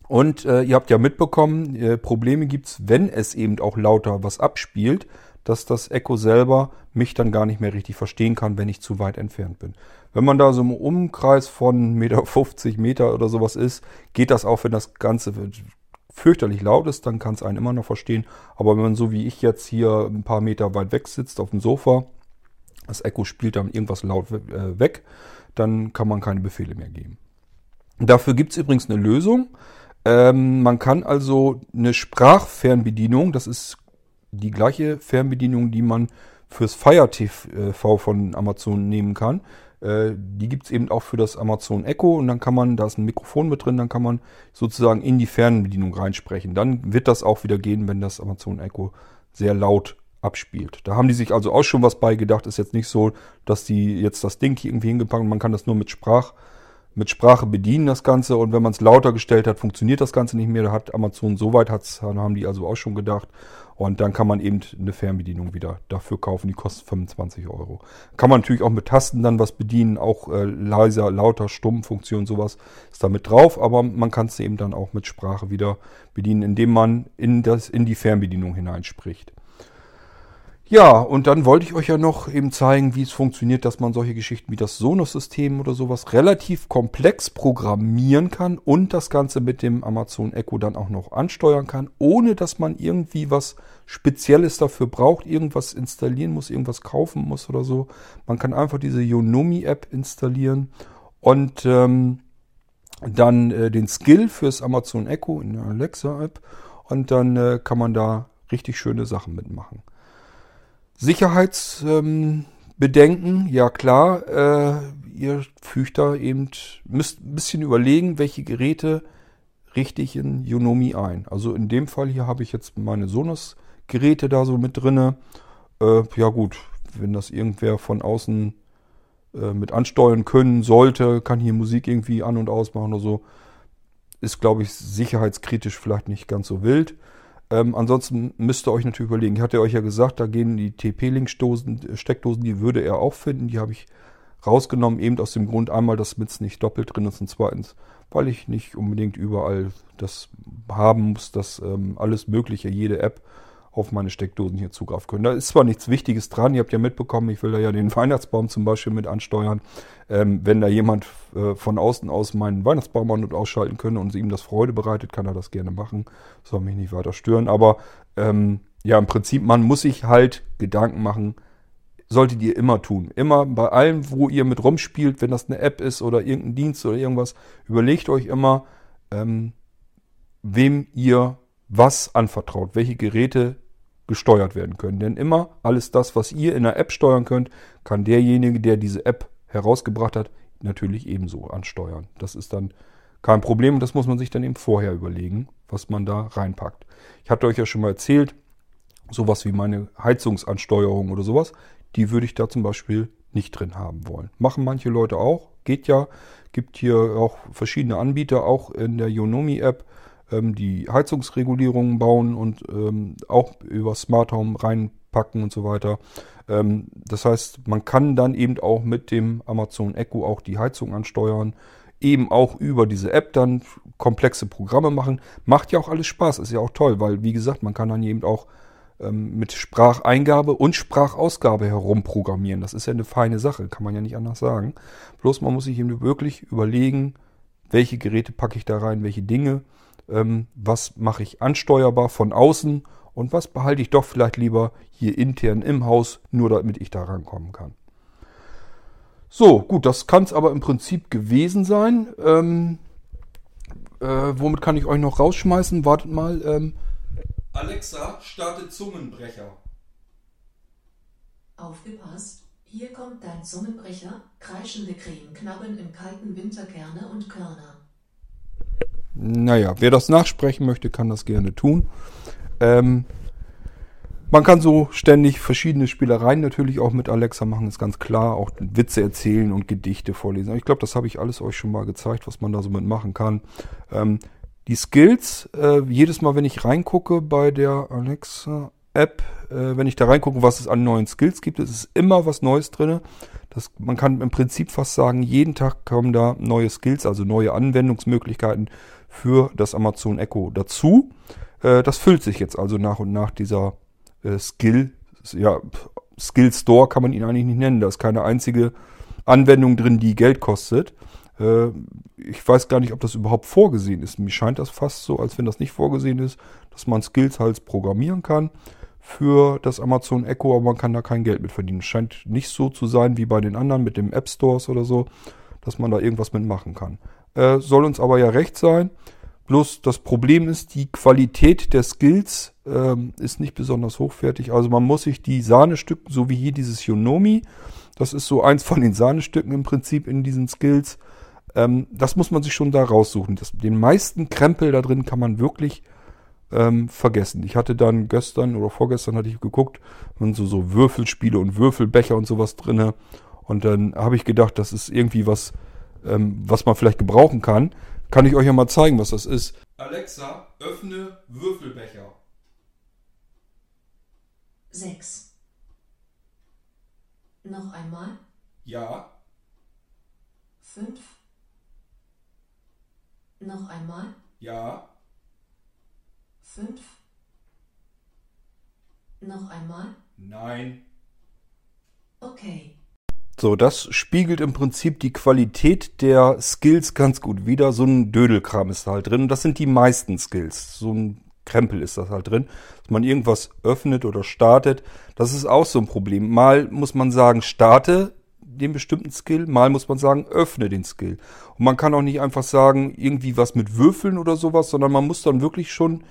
S3: Und äh, ihr habt ja mitbekommen, äh, Probleme gibt's, wenn es eben auch lauter was abspielt, dass das Echo selber mich dann gar nicht mehr richtig verstehen kann, wenn ich zu weit entfernt bin. Wenn man da so im Umkreis von Meter 50 Meter oder sowas ist, geht das auch, wenn das Ganze fürchterlich laut ist, dann kann es einen immer noch verstehen. Aber wenn man so wie ich jetzt hier ein paar Meter weit weg sitzt auf dem Sofa, das Echo spielt dann irgendwas laut äh, weg, dann kann man keine Befehle mehr geben. Dafür gibt's übrigens eine Lösung. Ähm, man kann also eine Sprachfernbedienung, das ist die gleiche Fernbedienung, die man fürs Fire TV von Amazon nehmen kann. Äh, die gibt's eben auch für das Amazon Echo und dann kann man, da ist ein Mikrofon mit drin, dann kann man sozusagen in die Fernbedienung reinsprechen. Dann wird das auch wieder gehen, wenn das Amazon Echo sehr laut abspielt. Da haben die sich also auch schon was beigedacht. Ist jetzt nicht so, dass die jetzt das Ding hier irgendwie hingepackt haben. Man kann das nur mit Sprach mit Sprache bedienen, das Ganze. Und wenn man es lauter gestellt hat, funktioniert das Ganze nicht mehr. Da hat Amazon soweit, hat's, haben die also auch schon gedacht. Und dann kann man eben eine Fernbedienung wieder dafür kaufen. Die kostet 25 Euro. Kann man natürlich auch mit Tasten dann was bedienen. Auch äh, leiser, lauter, stumm Funktion, sowas ist da mit drauf. Aber man kann es eben dann auch mit Sprache wieder bedienen, indem man in, das, in die Fernbedienung hineinspricht. Ja, und dann wollte ich euch ja noch eben zeigen, wie es funktioniert, dass man solche Geschichten wie das Sonos-System oder sowas relativ komplex programmieren kann und das Ganze mit dem Amazon Echo dann auch noch ansteuern kann, ohne dass man irgendwie was Spezielles dafür braucht, irgendwas installieren muss, irgendwas kaufen muss oder so. Man kann einfach diese Yonomi-App installieren und ähm, dann äh, den Skill fürs Amazon Echo in der Alexa-App und dann äh, kann man da richtig schöne Sachen mitmachen. Sicherheitsbedenken, ja klar, äh, ihr fügt da eben, müsst ein bisschen überlegen, welche Geräte richtig in Yonomi ein. Also in dem Fall hier habe ich jetzt meine Sonos-Geräte da so mit drinne. Äh, ja gut, wenn das irgendwer von außen äh, mit ansteuern können sollte, kann hier Musik irgendwie an und ausmachen oder so, ist glaube ich sicherheitskritisch vielleicht nicht ganz so wild. Ähm, ansonsten müsst ihr euch natürlich überlegen. Ich hatte euch ja gesagt, da gehen die TP-Link-Steckdosen, die würde er auch finden. Die habe ich rausgenommen, eben aus dem Grund einmal, dass Smits nicht doppelt drin ist und zweitens, weil ich nicht unbedingt überall das haben muss, dass ähm, alles Mögliche, jede App auf meine Steckdosen hier zugreifen können. Da ist zwar nichts Wichtiges dran, ihr habt ja mitbekommen, ich will da ja den Weihnachtsbaum zum Beispiel mit ansteuern. Ähm, wenn da jemand äh, von außen aus meinen Weihnachtsbaum an- und ausschalten könnte und ihm das Freude bereitet, kann er das gerne machen. Soll mich nicht weiter stören. Aber ähm, ja, im Prinzip, man muss sich halt Gedanken machen, solltet ihr immer tun. Immer bei allem, wo ihr mit rumspielt, wenn das eine App ist oder irgendein Dienst oder irgendwas, überlegt euch immer, ähm, wem ihr was anvertraut, welche Geräte gesteuert werden können. Denn immer alles das, was ihr in der App steuern könnt, kann derjenige, der diese App herausgebracht hat, natürlich ebenso ansteuern. Das ist dann kein Problem und das muss man sich dann eben vorher überlegen, was man da reinpackt. Ich hatte euch ja schon mal erzählt, sowas wie meine Heizungsansteuerung oder sowas, die würde ich da zum Beispiel nicht drin haben wollen. Machen manche Leute auch, geht ja. Gibt hier auch verschiedene Anbieter, auch in der Yonomi-App, ähm, die Heizungsregulierungen bauen und ähm, auch über Smart Home reinpacken und so weiter. Ähm, das heißt, man kann dann eben auch mit dem Amazon Echo auch die Heizung ansteuern. Eben auch über diese App dann komplexe Programme machen. Macht ja auch alles Spaß, ist ja auch toll, weil wie gesagt, man kann dann eben auch ähm, mit Spracheingabe und Sprachausgabe herumprogrammieren. Das ist ja eine feine Sache, kann man ja nicht anders sagen. Bloß man muss sich eben wirklich überlegen, welche Geräte packe ich da rein, welche Dinge, ähm, was mache ich ansteuerbar von außen und was behalte ich doch vielleicht lieber hier intern im Haus, nur damit ich da rankommen kann. So, gut, das kann es aber im Prinzip gewesen sein. Ähm, äh, womit kann ich euch noch rausschmeißen? Wartet mal. Ähm, Alexa, starte Zungenbrecher.
S2: Aufgepasst! Hier kommt dein Zungenbrecher, kreischende Krähen knabbern im kalten Winter Kerne und Körner.
S3: Naja, wer das nachsprechen möchte, kann das gerne tun. Ähm, man kann so ständig verschiedene Spielereien natürlich auch mit Alexa machen, ist ganz klar. Auch Witze erzählen und Gedichte vorlesen. Ich glaube, das habe ich alles euch schon mal gezeigt, was man da so mitmachen kann. Ähm, die Skills, äh, jedes Mal, wenn ich reingucke bei der Alexa App, äh, wenn ich da reingucke, was es an neuen Skills gibt, es ist immer was Neues drin. Das, man kann im Prinzip fast sagen, jeden Tag kommen da neue Skills, also neue Anwendungsmöglichkeiten für das Amazon Echo dazu. Äh, das füllt sich jetzt also nach und nach dieser äh, Skill, ja, Skill Store kann man ihn eigentlich nicht nennen. Da ist keine einzige Anwendung drin, die Geld kostet. Äh, ich weiß gar nicht, ob das überhaupt vorgesehen ist. Mir scheint das fast so, als wenn das nicht vorgesehen ist, dass man Skills halt programmieren kann für das Amazon Echo, aber man kann da kein Geld mit verdienen. Scheint nicht so zu sein wie bei den anderen mit dem App Stores oder so, dass man da irgendwas mitmachen kann. Äh, soll uns aber ja recht sein. Bloß das Problem ist, die Qualität der Skills ähm, ist nicht besonders hochwertig. Also man muss sich die Sahnestücken, so wie hier dieses Yonomi, das ist so eins von den Sahnestücken im Prinzip in diesen Skills, ähm, das muss man sich schon da raussuchen. Das, den meisten Krempel da drin kann man wirklich ähm, vergessen. Ich hatte dann gestern oder vorgestern hatte ich geguckt, und so, so Würfelspiele und Würfelbecher und sowas drinne. Und dann habe ich gedacht, das ist irgendwie was, ähm, was man vielleicht gebrauchen kann. Kann ich euch ja mal zeigen, was das ist. Alexa, öffne Würfelbecher.
S2: 6. Noch einmal.
S3: Ja.
S2: 5. Noch einmal.
S3: Ja.
S2: 5. Noch einmal.
S3: Nein.
S2: Okay.
S3: So, das spiegelt im Prinzip die Qualität der Skills ganz gut wider. So ein Dödelkram ist da halt drin. Und das sind die meisten Skills. So ein Krempel ist das halt drin. Dass man irgendwas öffnet oder startet, das ist auch so ein Problem. Mal muss man sagen, starte den bestimmten Skill, mal muss man sagen, öffne den Skill. Und man kann auch nicht einfach sagen, irgendwie was mit Würfeln oder sowas, sondern man muss dann wirklich schon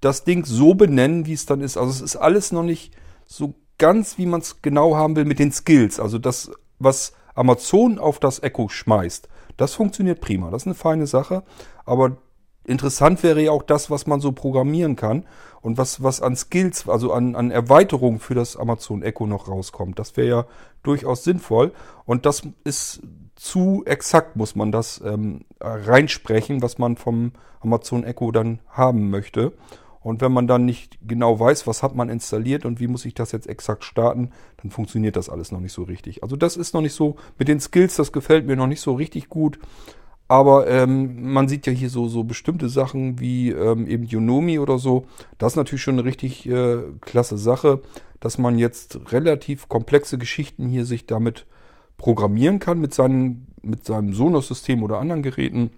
S3: das Ding so benennen, wie es dann ist. Also es ist alles noch nicht so ganz, wie man es genau haben will mit den Skills. Also das, was Amazon auf das Echo schmeißt, das funktioniert prima. Das ist eine feine Sache. Aber interessant wäre ja auch das, was man so programmieren kann und was, was an Skills, also an, an Erweiterungen für das Amazon Echo noch rauskommt. Das wäre ja durchaus sinnvoll. Und das ist zu exakt, muss man das ähm, reinsprechen, was man vom Amazon Echo dann haben möchte. Und wenn man dann nicht genau weiß, was hat man installiert und wie muss ich das jetzt exakt starten, dann funktioniert das alles noch nicht so richtig. Also das ist noch nicht so, mit den Skills, das gefällt mir noch nicht so richtig gut. Aber ähm, man sieht ja hier so, so bestimmte Sachen wie ähm, eben Unomi oder so. Das ist natürlich schon eine richtig äh, klasse Sache, dass man jetzt relativ komplexe Geschichten hier sich damit programmieren kann mit, seinen, mit seinem Sonos-System oder anderen Geräten.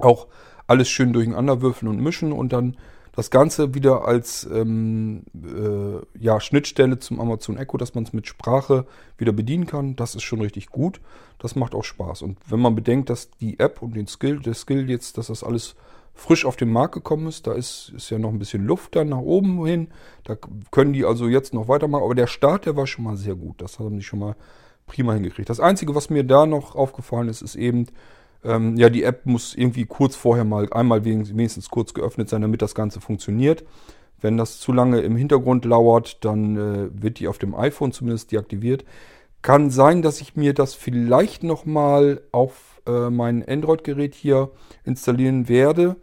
S3: Auch alles schön durcheinander würfeln und mischen und dann das Ganze wieder als ähm, äh, ja, Schnittstelle zum Amazon Echo, dass man es mit Sprache wieder bedienen kann, das ist schon richtig gut. Das macht auch Spaß. Und wenn man bedenkt, dass die App und den Skill, der Skill jetzt, dass das alles frisch auf den Markt gekommen ist, da ist, ist ja noch ein bisschen Luft dann nach oben hin. Da können die also jetzt noch weitermachen. Aber der Start, der war schon mal sehr gut. Das haben die schon mal prima hingekriegt. Das Einzige, was mir da noch aufgefallen ist, ist eben, ähm, ja, die App muss irgendwie kurz vorher mal einmal wenigstens kurz geöffnet sein, damit das Ganze funktioniert. Wenn das zu lange im Hintergrund lauert, dann äh, wird die auf dem iPhone zumindest deaktiviert. Kann sein, dass ich mir das vielleicht nochmal auf äh, mein Android-Gerät hier installieren werde.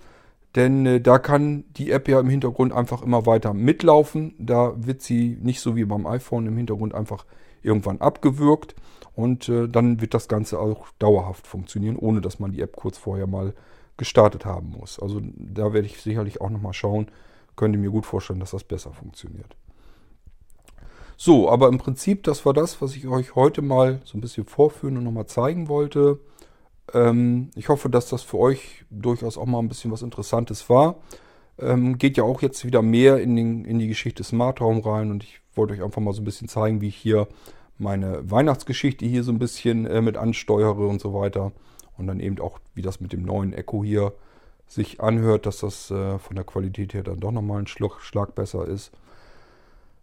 S3: Denn äh, da kann die App ja im Hintergrund einfach immer weiter mitlaufen. Da wird sie nicht so wie beim iPhone im Hintergrund einfach irgendwann abgewürgt. Und äh, dann wird das Ganze auch dauerhaft funktionieren, ohne dass man die App kurz vorher mal gestartet haben muss. Also da werde ich sicherlich auch nochmal schauen. Könnte mir gut vorstellen, dass das besser funktioniert. So, aber im Prinzip, das war das, was ich euch heute mal so ein bisschen vorführen und nochmal zeigen wollte. Ähm, ich hoffe, dass das für euch durchaus auch mal ein bisschen was Interessantes war. Ähm, geht ja auch jetzt wieder mehr in, den, in die Geschichte Smart Home rein und ich wollte euch einfach mal so ein bisschen zeigen, wie ich hier meine Weihnachtsgeschichte hier so ein bisschen äh, mit ansteuere und so weiter. Und dann eben auch, wie das mit dem neuen Echo hier sich anhört, dass das äh, von der Qualität her dann doch nochmal ein Schlag, Schlag besser ist.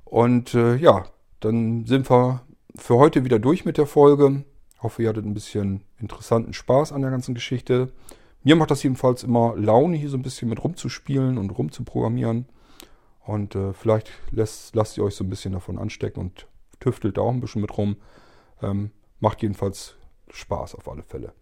S3: Und äh, ja, dann sind wir für heute wieder durch mit der Folge. Hoffe, ihr hattet ein bisschen interessanten Spaß an der ganzen Geschichte. Mir macht das jedenfalls immer Laune, hier so ein bisschen mit rumzuspielen und rumzuprogrammieren. Und äh, vielleicht lässt, lasst ihr euch so ein bisschen davon anstecken und tüftelt da auch ein bisschen mit rum. Ähm, macht jedenfalls Spaß auf alle Fälle.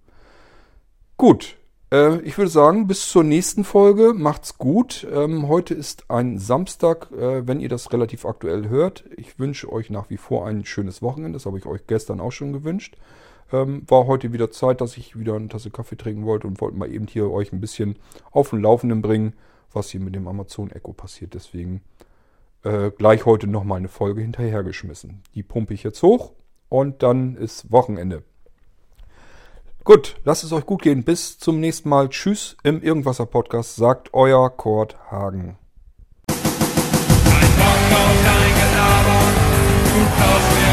S3: Gut, äh, ich würde sagen, bis zur nächsten Folge. Macht's gut. Ähm, heute ist ein Samstag, äh, wenn ihr das relativ aktuell hört. Ich wünsche euch nach wie vor ein schönes Wochenende. Das habe ich euch gestern auch schon gewünscht. Ähm, war heute wieder Zeit, dass ich wieder eine Tasse Kaffee trinken wollte und wollte mal eben hier euch ein bisschen auf den Laufenden bringen, was hier mit dem Amazon Echo passiert. Deswegen äh, gleich heute nochmal eine Folge hinterhergeschmissen. Die pumpe ich jetzt hoch und dann ist Wochenende. Gut, lasst es euch gut gehen. Bis zum nächsten Mal. Tschüss im Irgendwasser Podcast, sagt euer Kurt Hagen. Ein Bock auf dein Gelaber, du